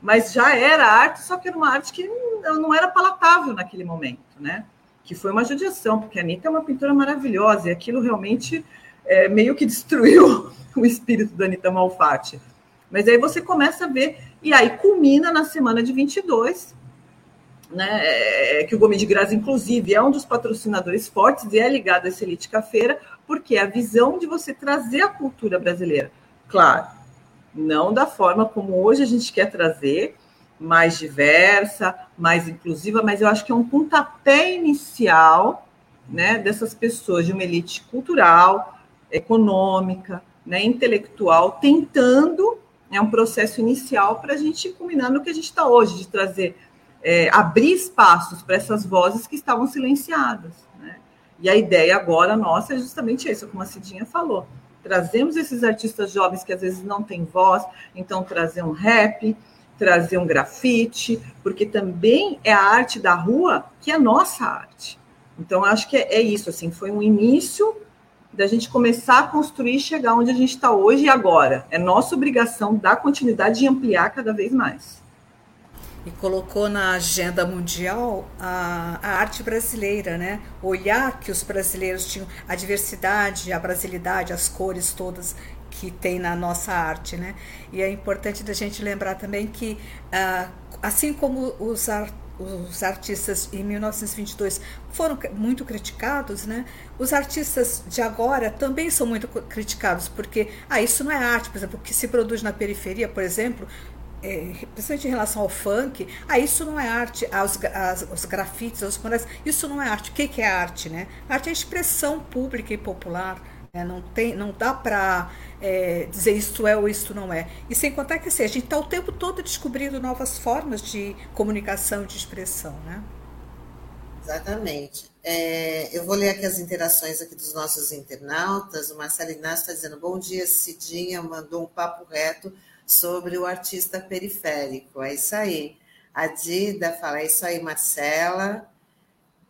mas já era arte, só que era uma arte que não era palatável naquele momento, né? Que foi uma judiação, porque a Anitta é uma pintora maravilhosa e aquilo realmente é, meio que destruiu o espírito da Anitta Malfatti. Mas aí você começa a ver, e aí culmina na semana de 22, né, é, que o Gomes de Graça, inclusive, é um dos patrocinadores fortes e é ligado a essa Elite Cafeira, porque é a visão de você trazer a cultura brasileira. Claro, não da forma como hoje a gente quer trazer, mais diversa, mais inclusiva, mas eu acho que é um pontapé inicial né, dessas pessoas de uma elite cultural, econômica, né, intelectual, tentando, é um processo inicial para a gente culminar no que a gente está hoje, de trazer, é, abrir espaços para essas vozes que estavam silenciadas. Né? E a ideia agora nossa é justamente isso, como a Cidinha falou, Trazemos esses artistas jovens que às vezes não têm voz, então trazer um rap, trazer um grafite, porque também é a arte da rua que é nossa arte. Então, acho que é, é isso, assim, foi um início da gente começar a construir e chegar onde a gente está hoje e agora. É nossa obrigação dar continuidade e ampliar cada vez mais e colocou na agenda mundial a, a, arte brasileira, né? Olhar que os brasileiros tinham a diversidade, a brasilidade, as cores todas que tem na nossa arte, né? E é importante da gente lembrar também que, ah, assim como os, os artistas em 1922 foram muito criticados, né? Os artistas de agora também são muito criticados, porque ah, isso não é arte, por exemplo, o que se produz na periferia, por exemplo, é, principalmente em relação ao funk, ah, isso não é arte, ah, os, as, os grafites, os murais, isso não é arte. O que, que é arte, né? arte é expressão pública e popular. Né? Não, tem, não dá para é, dizer isto é ou isto não é. E sem contar que assim, a gente está o tempo todo descobrindo novas formas de comunicação de expressão, né? Exatamente. É, eu vou ler aqui as interações aqui dos nossos internautas. O Marcelo Inácio está dizendo, bom dia, Cidinha, mandou um papo reto sobre o artista periférico. É isso aí. A Dida fala, é isso aí, Marcela.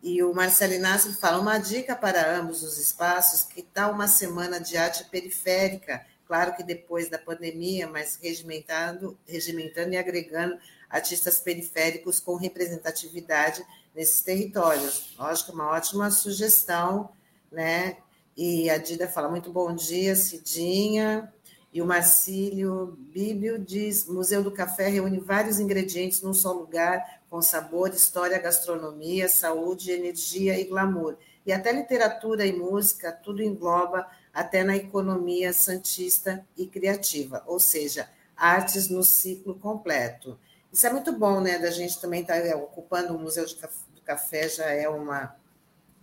E o Marcelo Inácio fala, uma dica para ambos os espaços, que tal uma semana de arte periférica? Claro que depois da pandemia, mas regimentando, regimentando e agregando artistas periféricos com representatividade nesses territórios. Lógico, uma ótima sugestão, né? E a Dida fala, muito bom dia, Cidinha. E o Marcílio Bíbio diz, Museu do Café reúne vários ingredientes num só lugar, com sabor, história, gastronomia, saúde, energia e glamour. E até literatura e música, tudo engloba até na economia santista e criativa, ou seja, artes no ciclo completo. Isso é muito bom, né? Da gente também estar tá ocupando o Museu do Café já é uma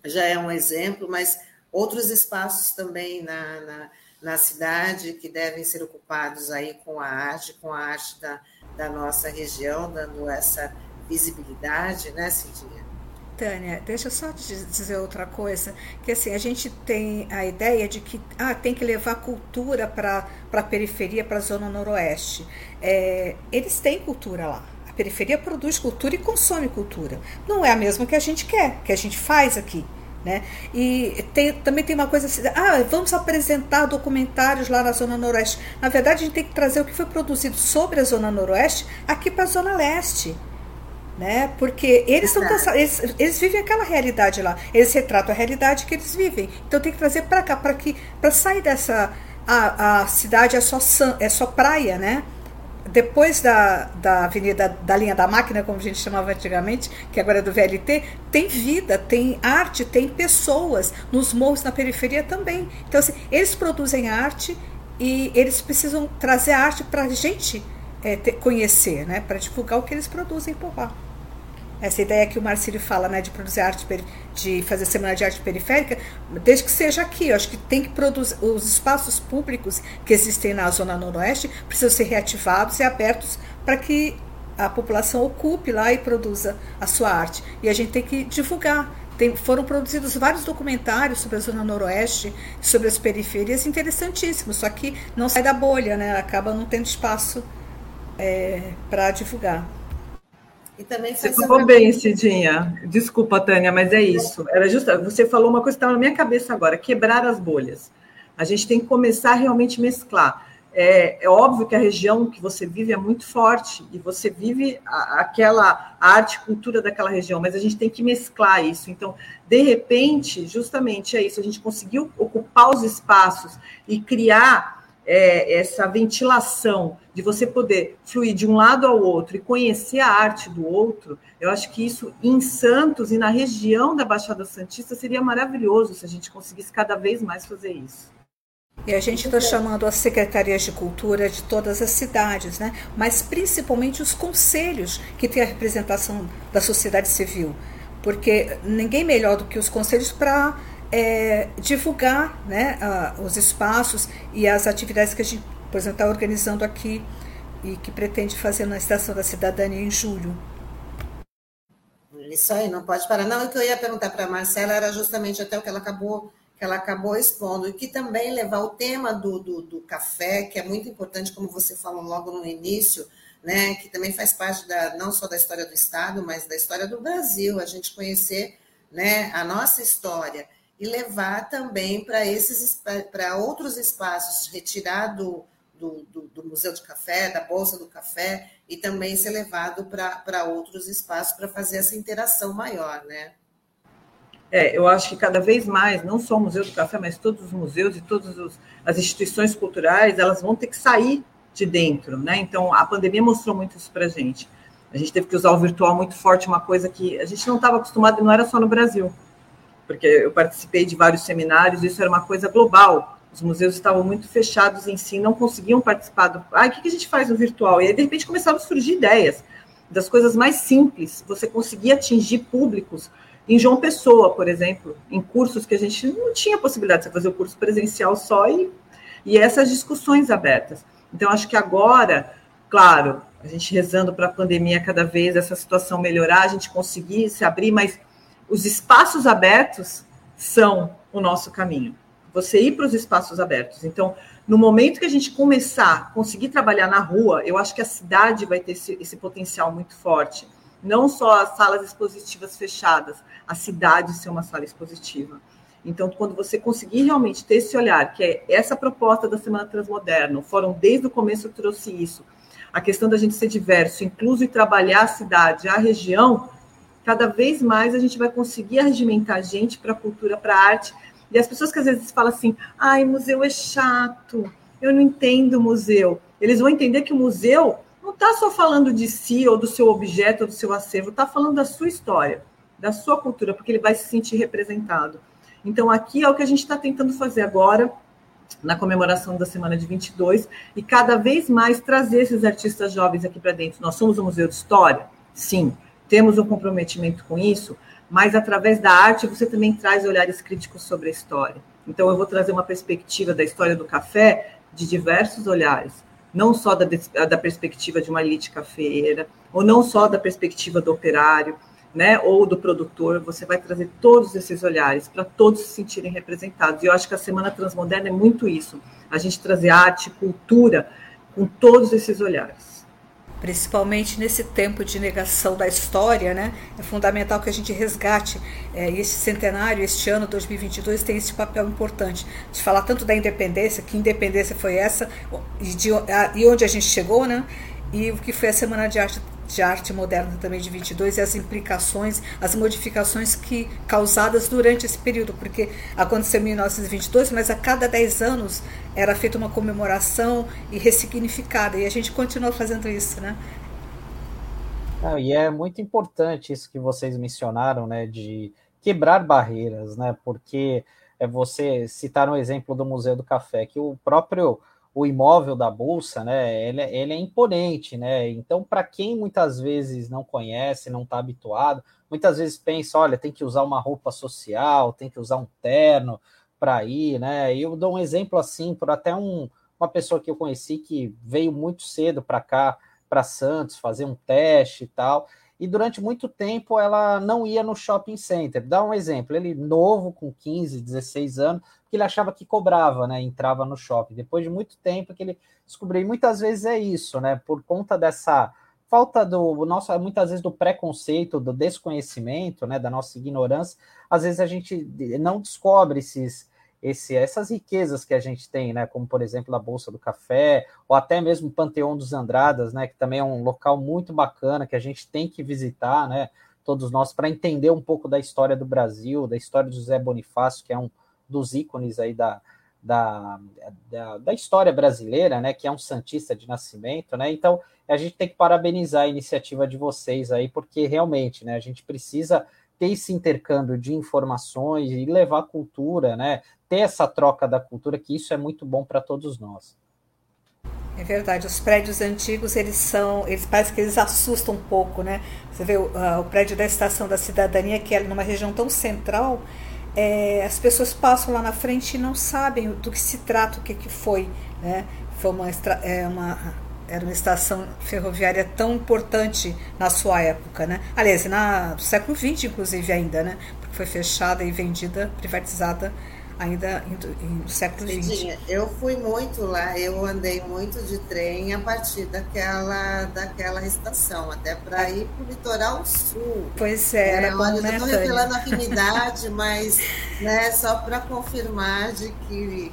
já é um exemplo, mas outros espaços também na, na, na cidade que devem ser ocupados aí com a arte, com a arte da, da nossa região, dando essa visibilidade, né, Cidinha? Tânia, deixa eu só dizer outra coisa, que assim, a gente tem a ideia de que ah, tem que levar cultura para a periferia, para a zona noroeste. É, eles têm cultura lá. A periferia produz cultura e consome cultura. Não é a mesma que a gente quer, que a gente faz aqui. Né? E tem, também tem uma coisa assim, ah, vamos apresentar documentários lá na Zona Noroeste. Na verdade, a gente tem que trazer o que foi produzido sobre a Zona Noroeste aqui para a Zona Leste né? Porque eles são eles, eles vivem aquela realidade lá, eles retratam a realidade que eles vivem. Então tem que trazer para cá para que para sair dessa a, a cidade é só é só praia, né? Depois da, da avenida da linha da máquina, como a gente chamava antigamente, que agora é do VLT, tem vida, tem arte, tem pessoas nos morros na periferia também. Então assim, eles produzem arte e eles precisam trazer a arte para a gente é, ter, conhecer, né, para divulgar o que eles produzem por lá. Essa ideia que o Marcílio fala, né, de produzir arte, de fazer semana de arte periférica, desde que seja aqui, eu acho que tem que produzir os espaços públicos que existem na zona noroeste precisam ser reativados e abertos para que a população ocupe lá e produza a sua arte. E a gente tem que divulgar. Tem, foram produzidos vários documentários sobre a Zona Noroeste, sobre as periferias, interessantíssimos, só que não sai da bolha, né? acaba não tendo espaço é, para divulgar. E também você falou bem, Cidinha. Desculpa, Tânia, mas é isso. Era justo. Você falou uma coisa que estava na minha cabeça agora: quebrar as bolhas. A gente tem que começar a realmente mesclar. É, é, óbvio que a região que você vive é muito forte e você vive a, aquela arte, cultura daquela região, mas a gente tem que mesclar isso. Então, de repente, justamente é isso, a gente conseguiu ocupar os espaços e criar é, essa ventilação de você poder fluir de um lado ao outro e conhecer a arte do outro, eu acho que isso em Santos e na região da Baixada Santista seria maravilhoso se a gente conseguisse cada vez mais fazer isso. E a gente está chamando as secretarias de cultura de todas as cidades, né? mas principalmente os conselhos que têm a representação da sociedade civil, porque ninguém melhor do que os conselhos para é, divulgar né, os espaços e as atividades que a gente, por exemplo, está organizando aqui e que pretende fazer na Estação da Cidadania em julho. Isso aí, não pode parar. Não, o que eu ia perguntar para a Marcela era justamente até o que ela acabou que ela acabou expondo, e que também levar o tema do, do, do café, que é muito importante, como você falou logo no início, né, que também faz parte da, não só da história do Estado, mas da história do Brasil, a gente conhecer né, a nossa história e levar também para esses para outros espaços, retirar do, do, do, do, Museu de Café, da Bolsa do Café, e também ser levado para outros espaços para fazer essa interação maior, né? É, eu acho que cada vez mais, não só o Museu do Café, mas todos os museus e todas os, as instituições culturais, elas vão ter que sair de dentro, né? Então, a pandemia mostrou muito isso para a gente. A gente teve que usar o virtual muito forte, uma coisa que a gente não estava acostumado e não era só no Brasil porque eu participei de vários seminários, isso era uma coisa global. Os museus estavam muito fechados em si, não conseguiam participar do. Ah, o que a gente faz no virtual? E aí, de repente, começaram a surgir ideias das coisas mais simples. Você conseguia atingir públicos em João Pessoa, por exemplo, em cursos que a gente não tinha possibilidade de fazer o curso presencial só e, e essas discussões abertas. Então, acho que agora, claro, a gente rezando para a pandemia cada vez essa situação melhorar, a gente conseguir se abrir, mas os espaços abertos são o nosso caminho. Você ir para os espaços abertos. Então, no momento que a gente começar a conseguir trabalhar na rua, eu acho que a cidade vai ter esse, esse potencial muito forte. Não só as salas expositivas fechadas, a cidade ser uma sala expositiva. Então, quando você conseguir realmente ter esse olhar, que é essa proposta da Semana Transmoderna, o Fórum desde o começo trouxe isso, a questão da gente ser diverso, incluso e trabalhar a cidade, a região, cada vez mais a gente vai conseguir arregimentar a gente para a cultura, para a arte. E as pessoas que às vezes falam assim, ai, museu é chato, eu não entendo museu. Eles vão entender que o museu não está só falando de si, ou do seu objeto, ou do seu acervo, está falando da sua história, da sua cultura, porque ele vai se sentir representado. Então, aqui é o que a gente está tentando fazer agora, na comemoração da semana de 22, e cada vez mais trazer esses artistas jovens aqui para dentro. Nós somos um museu de história? Sim, temos um comprometimento com isso, mas através da arte você também traz olhares críticos sobre a história. Então, eu vou trazer uma perspectiva da história do café de diversos olhares, não só da, da perspectiva de uma elite cafeeira, ou não só da perspectiva do operário, né, ou do produtor, você vai trazer todos esses olhares para todos se sentirem representados. E eu acho que a Semana Transmoderna é muito isso, a gente trazer arte, cultura com todos esses olhares. Principalmente nesse tempo de negação da história, né? É fundamental que a gente resgate é, esse centenário, este ano 2022 tem esse papel importante de falar tanto da independência, que independência foi essa e, de, a, e onde a gente chegou, né? E o que foi a Semana de Arte de arte moderna também de 22 e as implicações, as modificações que causadas durante esse período, porque aconteceu em 1922, mas a cada 10 anos era feita uma comemoração e ressignificada, e a gente continua fazendo isso, né? Não, e é muito importante isso que vocês mencionaram, né, de quebrar barreiras, né, porque é você citar um exemplo do Museu do Café, que o próprio o imóvel da bolsa, né, ele, ele é imponente, né? Então, para quem muitas vezes não conhece, não está habituado, muitas vezes pensa, olha, tem que usar uma roupa social, tem que usar um terno para ir, né? Eu dou um exemplo assim por até um, uma pessoa que eu conheci que veio muito cedo para cá, para Santos, fazer um teste e tal. E durante muito tempo ela não ia no shopping center. Dá um exemplo, ele novo, com 15, 16 anos, que ele achava que cobrava, né? Entrava no shopping. Depois de muito tempo que ele descobriu, e muitas vezes é isso, né? Por conta dessa falta do nosso, muitas vezes do preconceito, do desconhecimento, né? Da nossa ignorância, às vezes a gente não descobre esses esse, essas riquezas que a gente tem, né, como por exemplo a Bolsa do Café, ou até mesmo o Panteão dos Andradas, né, que também é um local muito bacana que a gente tem que visitar, né, todos nós, para entender um pouco da história do Brasil, da história do José Bonifácio, que é um dos ícones aí da, da, da, da, história brasileira, né, que é um santista de nascimento, né, então a gente tem que parabenizar a iniciativa de vocês aí, porque realmente, né, a gente precisa ter esse intercâmbio de informações e levar cultura, né, ter essa troca da cultura, que isso é muito bom para todos nós. É verdade, os prédios antigos, eles são, eles parecem que eles assustam um pouco, né? Você vê o, uh, o prédio da Estação da Cidadania, que é numa região tão central, é, as pessoas passam lá na frente e não sabem do que se trata, o que, que foi. Né? Foi uma, é, uma, era uma estação ferroviária tão importante na sua época. Né? Aliás, na, no século XX, inclusive, ainda, né? porque foi fechada e vendida, privatizada ainda no século XX. Eu fui muito lá, eu andei muito de trem a partir daquela, daquela estação, até para ir para o litoral sul. Pois é, era, era bom, né, estou revelando afinidade, mas né, só para confirmar de que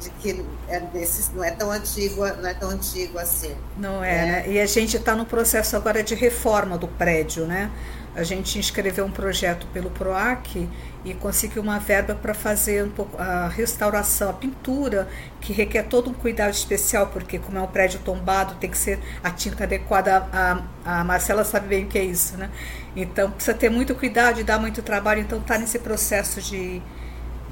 de que é desses, não é tão antigo, não é tão antigo assim. Não é, né? né? E a gente está no processo agora de reforma do prédio, né? A gente inscreveu um projeto pelo PROAC e conseguiu uma verba para fazer um pouco a restauração, a pintura, que requer todo um cuidado especial, porque como é um prédio tombado, tem que ser a tinta adequada. A, a Marcela sabe bem o que é isso, né? Então precisa ter muito cuidado e dar muito trabalho. Então está nesse processo de,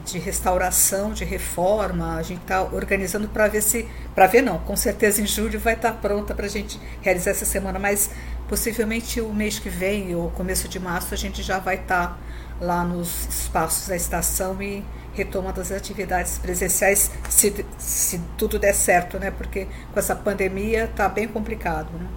de restauração, de reforma. A gente está organizando para ver se, para ver não, com certeza em julho vai estar tá pronta para a gente realizar essa semana, mas possivelmente o mês que vem ou começo de março a gente já vai estar tá lá nos espaços da estação e retoma das atividades presenciais, se, se tudo der certo, né? Porque com essa pandemia está bem complicado, né?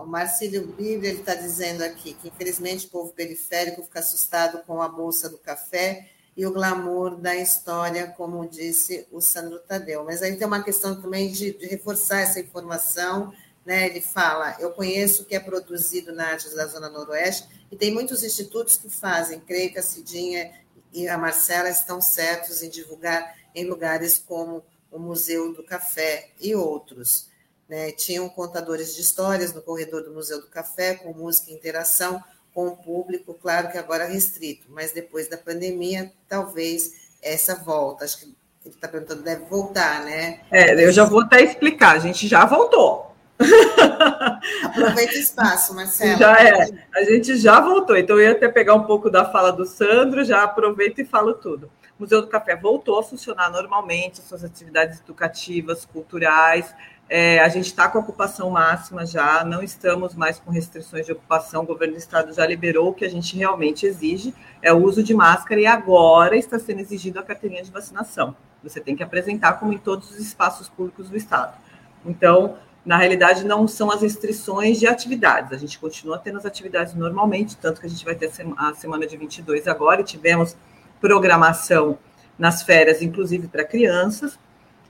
O Marcílio Bíblia está dizendo aqui que, infelizmente, o povo periférico fica assustado com a bolsa do café e o glamour da história, como disse o Sandro Tadeu. Mas aí tem uma questão também de, de reforçar essa informação né? Ele fala: eu conheço o que é produzido na arte da Zona Noroeste e tem muitos institutos que fazem. Creio que a Cidinha e a Marcela estão certos em divulgar em lugares como o Museu do Café e outros. Né? Tinham contadores de histórias no corredor do Museu do Café, com música e interação, com o público, claro que agora restrito, mas depois da pandemia, talvez essa volta. Acho que ele está perguntando, deve voltar, né? É, eu já vou até explicar, a gente já voltou. Aproveita o espaço, Marcelo. Já é, a gente já voltou, então eu ia até pegar um pouco da fala do Sandro, já aproveito e falo tudo. O Museu do Café voltou a funcionar normalmente, suas atividades educativas, culturais. É, a gente está com ocupação máxima já, não estamos mais com restrições de ocupação. O governo do estado já liberou o que a gente realmente exige, é o uso de máscara, e agora está sendo exigido a carteirinha de vacinação. Você tem que apresentar como em todos os espaços públicos do estado. Então, na realidade, não são as restrições de atividades. A gente continua tendo as atividades normalmente, tanto que a gente vai ter a semana de 22 agora, e tivemos programação nas férias, inclusive para crianças,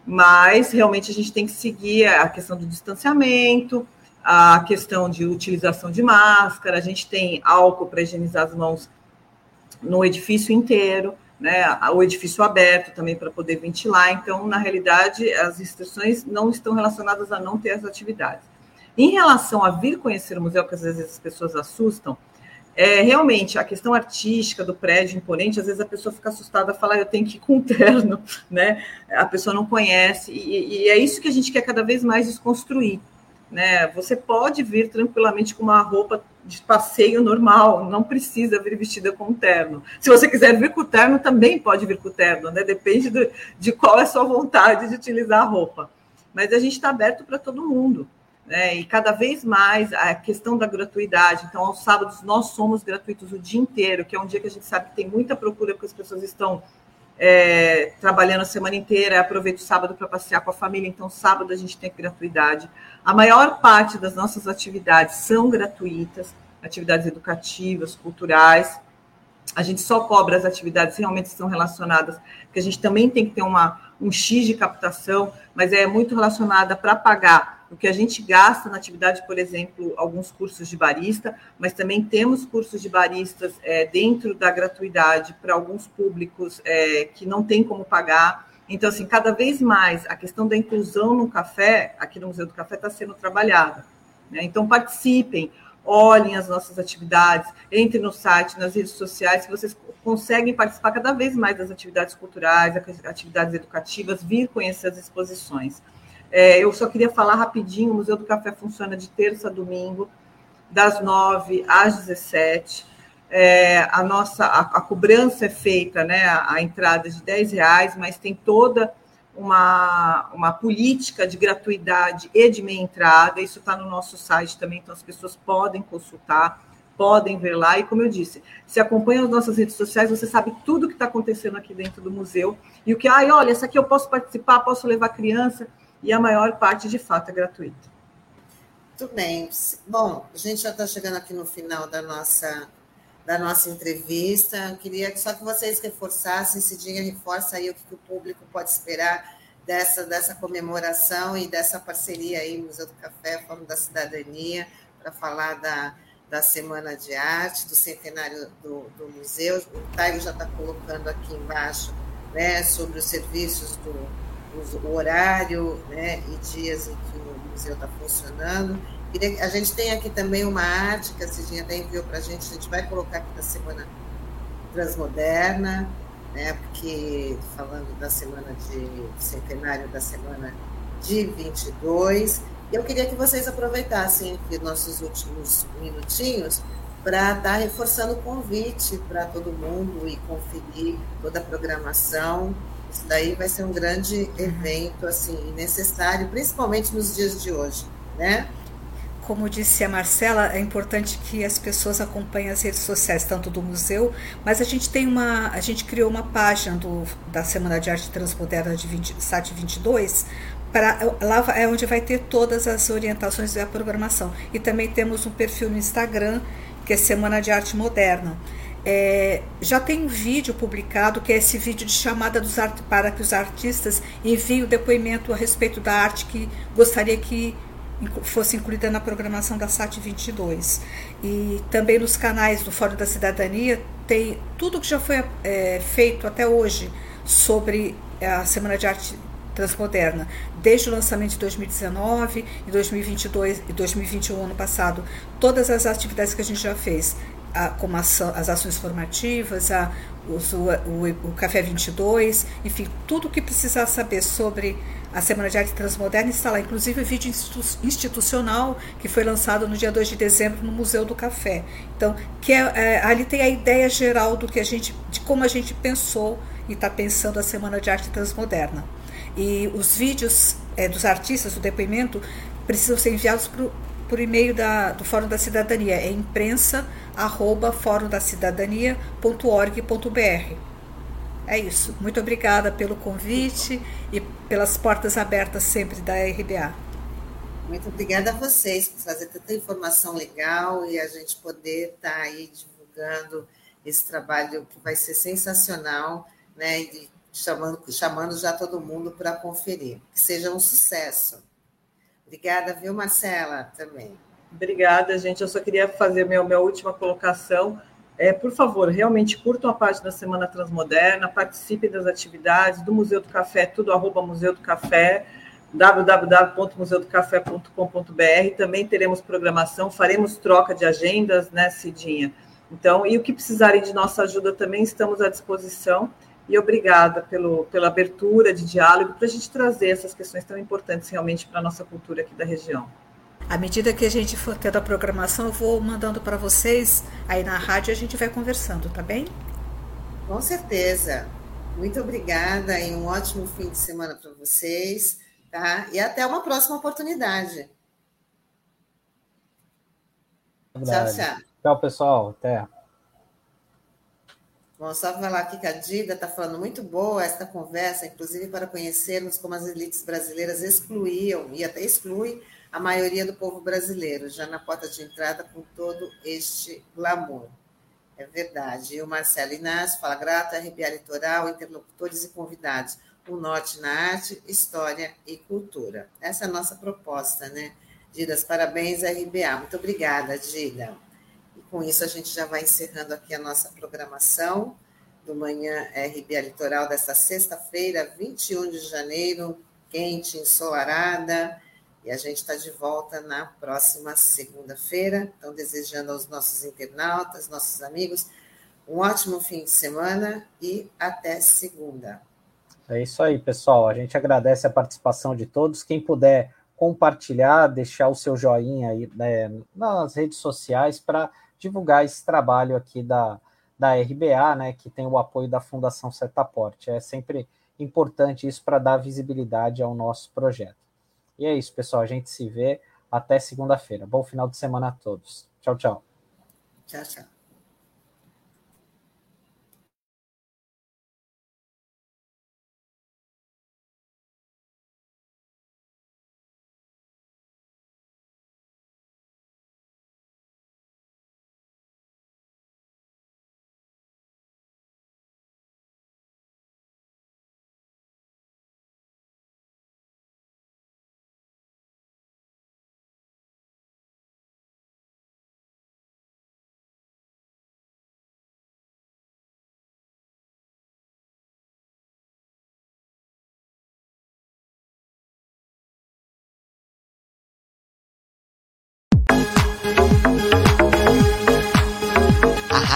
mas realmente a gente tem que seguir a questão do distanciamento, a questão de utilização de máscara, a gente tem álcool para higienizar as mãos no edifício inteiro, né, o edifício aberto também para poder ventilar. Então, na realidade, as restrições não estão relacionadas a não ter as atividades. Em relação a vir conhecer o museu, que às vezes as pessoas assustam, é, realmente, a questão artística do prédio imponente, às vezes a pessoa fica assustada, fala, eu tenho que ir com um terno, né? A pessoa não conhece, e, e, é isso que a gente quer cada vez mais desconstruir, né? Você pode vir tranquilamente com uma roupa de passeio normal, não precisa vir vestida com terno. Se você quiser vir com terno, também pode vir com terno, né? Depende do, de qual é a sua vontade de utilizar a roupa. Mas a gente está aberto para todo mundo né? E cada vez mais a questão da gratuidade. Então, aos sábados nós somos gratuitos o dia inteiro, que é um dia que a gente sabe que tem muita procura, porque as pessoas estão é, trabalhando a semana inteira, aproveita o sábado para passear com a família, então sábado a gente tem gratuidade. A maior parte das nossas atividades são gratuitas, atividades educativas, culturais. A gente só cobra as atividades que realmente estão relacionadas, porque a gente também tem que ter uma, um X de captação, mas é muito relacionada para pagar o que a gente gasta na atividade, por exemplo, alguns cursos de barista, mas também temos cursos de baristas é, dentro da gratuidade para alguns públicos é, que não tem como pagar. Então, assim, cada vez mais a questão da inclusão no café, aqui no Museu do Café, está sendo trabalhada. Né? Então, participem, olhem as nossas atividades, entrem no site, nas redes sociais, que vocês conseguem participar cada vez mais das atividades culturais, atividades educativas, vir conhecer as exposições. É, eu só queria falar rapidinho: o Museu do Café funciona de terça a domingo, das 9 às 17. É, a nossa a, a, cobrança é feita, né, a, a, entrada de 10 reais, mas tem toda uma, uma política de gratuidade e de meia entrada. Isso está no nosso site também, então as pessoas podem consultar, podem ver lá. E como eu disse, se acompanha as nossas redes sociais, você sabe tudo o que está acontecendo aqui dentro do museu. E o que, ai, olha, essa aqui eu posso participar, posso levar criança e a maior parte, de fato, é gratuita. Muito bem. Bom, a gente já está chegando aqui no final da nossa, da nossa entrevista. Eu queria só que vocês reforçassem, Cidinha reforça aí o que o público pode esperar dessa, dessa comemoração e dessa parceria aí, Museu do Café, Fórum da Cidadania, para falar da, da Semana de Arte, do centenário do, do museu. O Tairo já está colocando aqui embaixo né, sobre os serviços do, o horário né, e dias em que o museu está funcionando. A gente tem aqui também uma arte que a Cidinha até enviou para a gente, a gente vai colocar aqui da Semana Transmoderna, né, porque falando da semana de centenário da semana de 22. Eu queria que vocês aproveitassem nossos últimos minutinhos para estar tá reforçando o convite para todo mundo e conferir toda a programação isso daí vai ser um grande evento, assim, necessário, principalmente nos dias de hoje, né? Como disse a Marcela, é importante que as pessoas acompanhem as redes sociais, tanto do museu, mas a gente tem uma, a gente criou uma página do, da Semana de Arte Transmoderna de 20, SAT 22, para, lá é onde vai ter todas as orientações e a programação. E também temos um perfil no Instagram, que é Semana de Arte Moderna. É, já tem um vídeo publicado, que é esse vídeo de chamada dos para que os artistas enviem o depoimento a respeito da arte que gostaria que fosse incluída na programação da SAT 22. E também nos canais do Fórum da Cidadania tem tudo que já foi é, feito até hoje sobre a Semana de Arte Transmoderna, desde o lançamento de 2019 e 2022 e 2021 ano passado, todas as atividades que a gente já fez a, como ação, as ações formativas, a, os, o, o, o, Café 22, enfim, tudo o que precisar saber sobre a Semana de Arte Transmoderna está lá, inclusive o vídeo institucional que foi lançado no dia 2 de dezembro no Museu do Café. Então, que é, é, ali tem a ideia geral do que a gente, de como a gente pensou e está pensando a Semana de Arte Transmoderna. E os vídeos é, dos artistas, o depoimento, precisam ser enviados pro, por e-mail da, do Fórum da Cidadania, é imprensa arroba fórumdacidadania.org.br. É isso. Muito obrigada pelo convite e pelas portas abertas sempre da RBA. Muito obrigada a vocês por trazer tanta informação legal e a gente poder estar tá aí divulgando esse trabalho que vai ser sensacional, né? E chamando, chamando já todo mundo para conferir. Que seja um sucesso. Obrigada, viu, Marcela, também. Obrigada, gente. Eu só queria fazer minha, minha última colocação. É, por favor, realmente curtam a página da Semana Transmoderna, participem das atividades do Museu do Café, tudo arroba Museu do Café, www.museudocafé.com.br. Também teremos programação, faremos troca de agendas, né, Cidinha? Então, e o que precisarem de nossa ajuda também estamos à disposição e obrigada pelo, pela abertura de diálogo para a gente trazer essas questões tão importantes realmente para a nossa cultura aqui da região. À medida que a gente for tendo a programação, eu vou mandando para vocês aí na rádio a gente vai conversando, tá bem? Com certeza. Muito obrigada e um ótimo fim de semana para vocês, tá? E até uma próxima oportunidade. Tchau, tchau. Tchau, pessoal. Até. Bom, só falar aqui que a Dida está falando muito boa esta conversa, inclusive para conhecermos como as elites brasileiras excluíam e até excluem a maioria do povo brasileiro, já na porta de entrada com todo este glamour. É verdade. E o Marcelo Inácio fala grato RBA Litoral, interlocutores e convidados. O Norte na arte, história e cultura. Essa é a nossa proposta, né? Didas, parabéns RBA. Muito obrigada, Dida. Com isso, a gente já vai encerrando aqui a nossa programação do Manhã RBA Litoral desta sexta-feira, 21 de janeiro, quente, ensolarada. E a gente está de volta na próxima segunda-feira. Então, desejando aos nossos internautas, nossos amigos, um ótimo fim de semana e até segunda. É isso aí, pessoal. A gente agradece a participação de todos. Quem puder compartilhar, deixar o seu joinha aí né, nas redes sociais para divulgar esse trabalho aqui da, da RBA, né, que tem o apoio da Fundação Setaporte. É sempre importante isso para dar visibilidade ao nosso projeto. E é isso, pessoal. A gente se vê até segunda-feira. Bom final de semana a todos. Tchau, tchau. Tchau, tchau.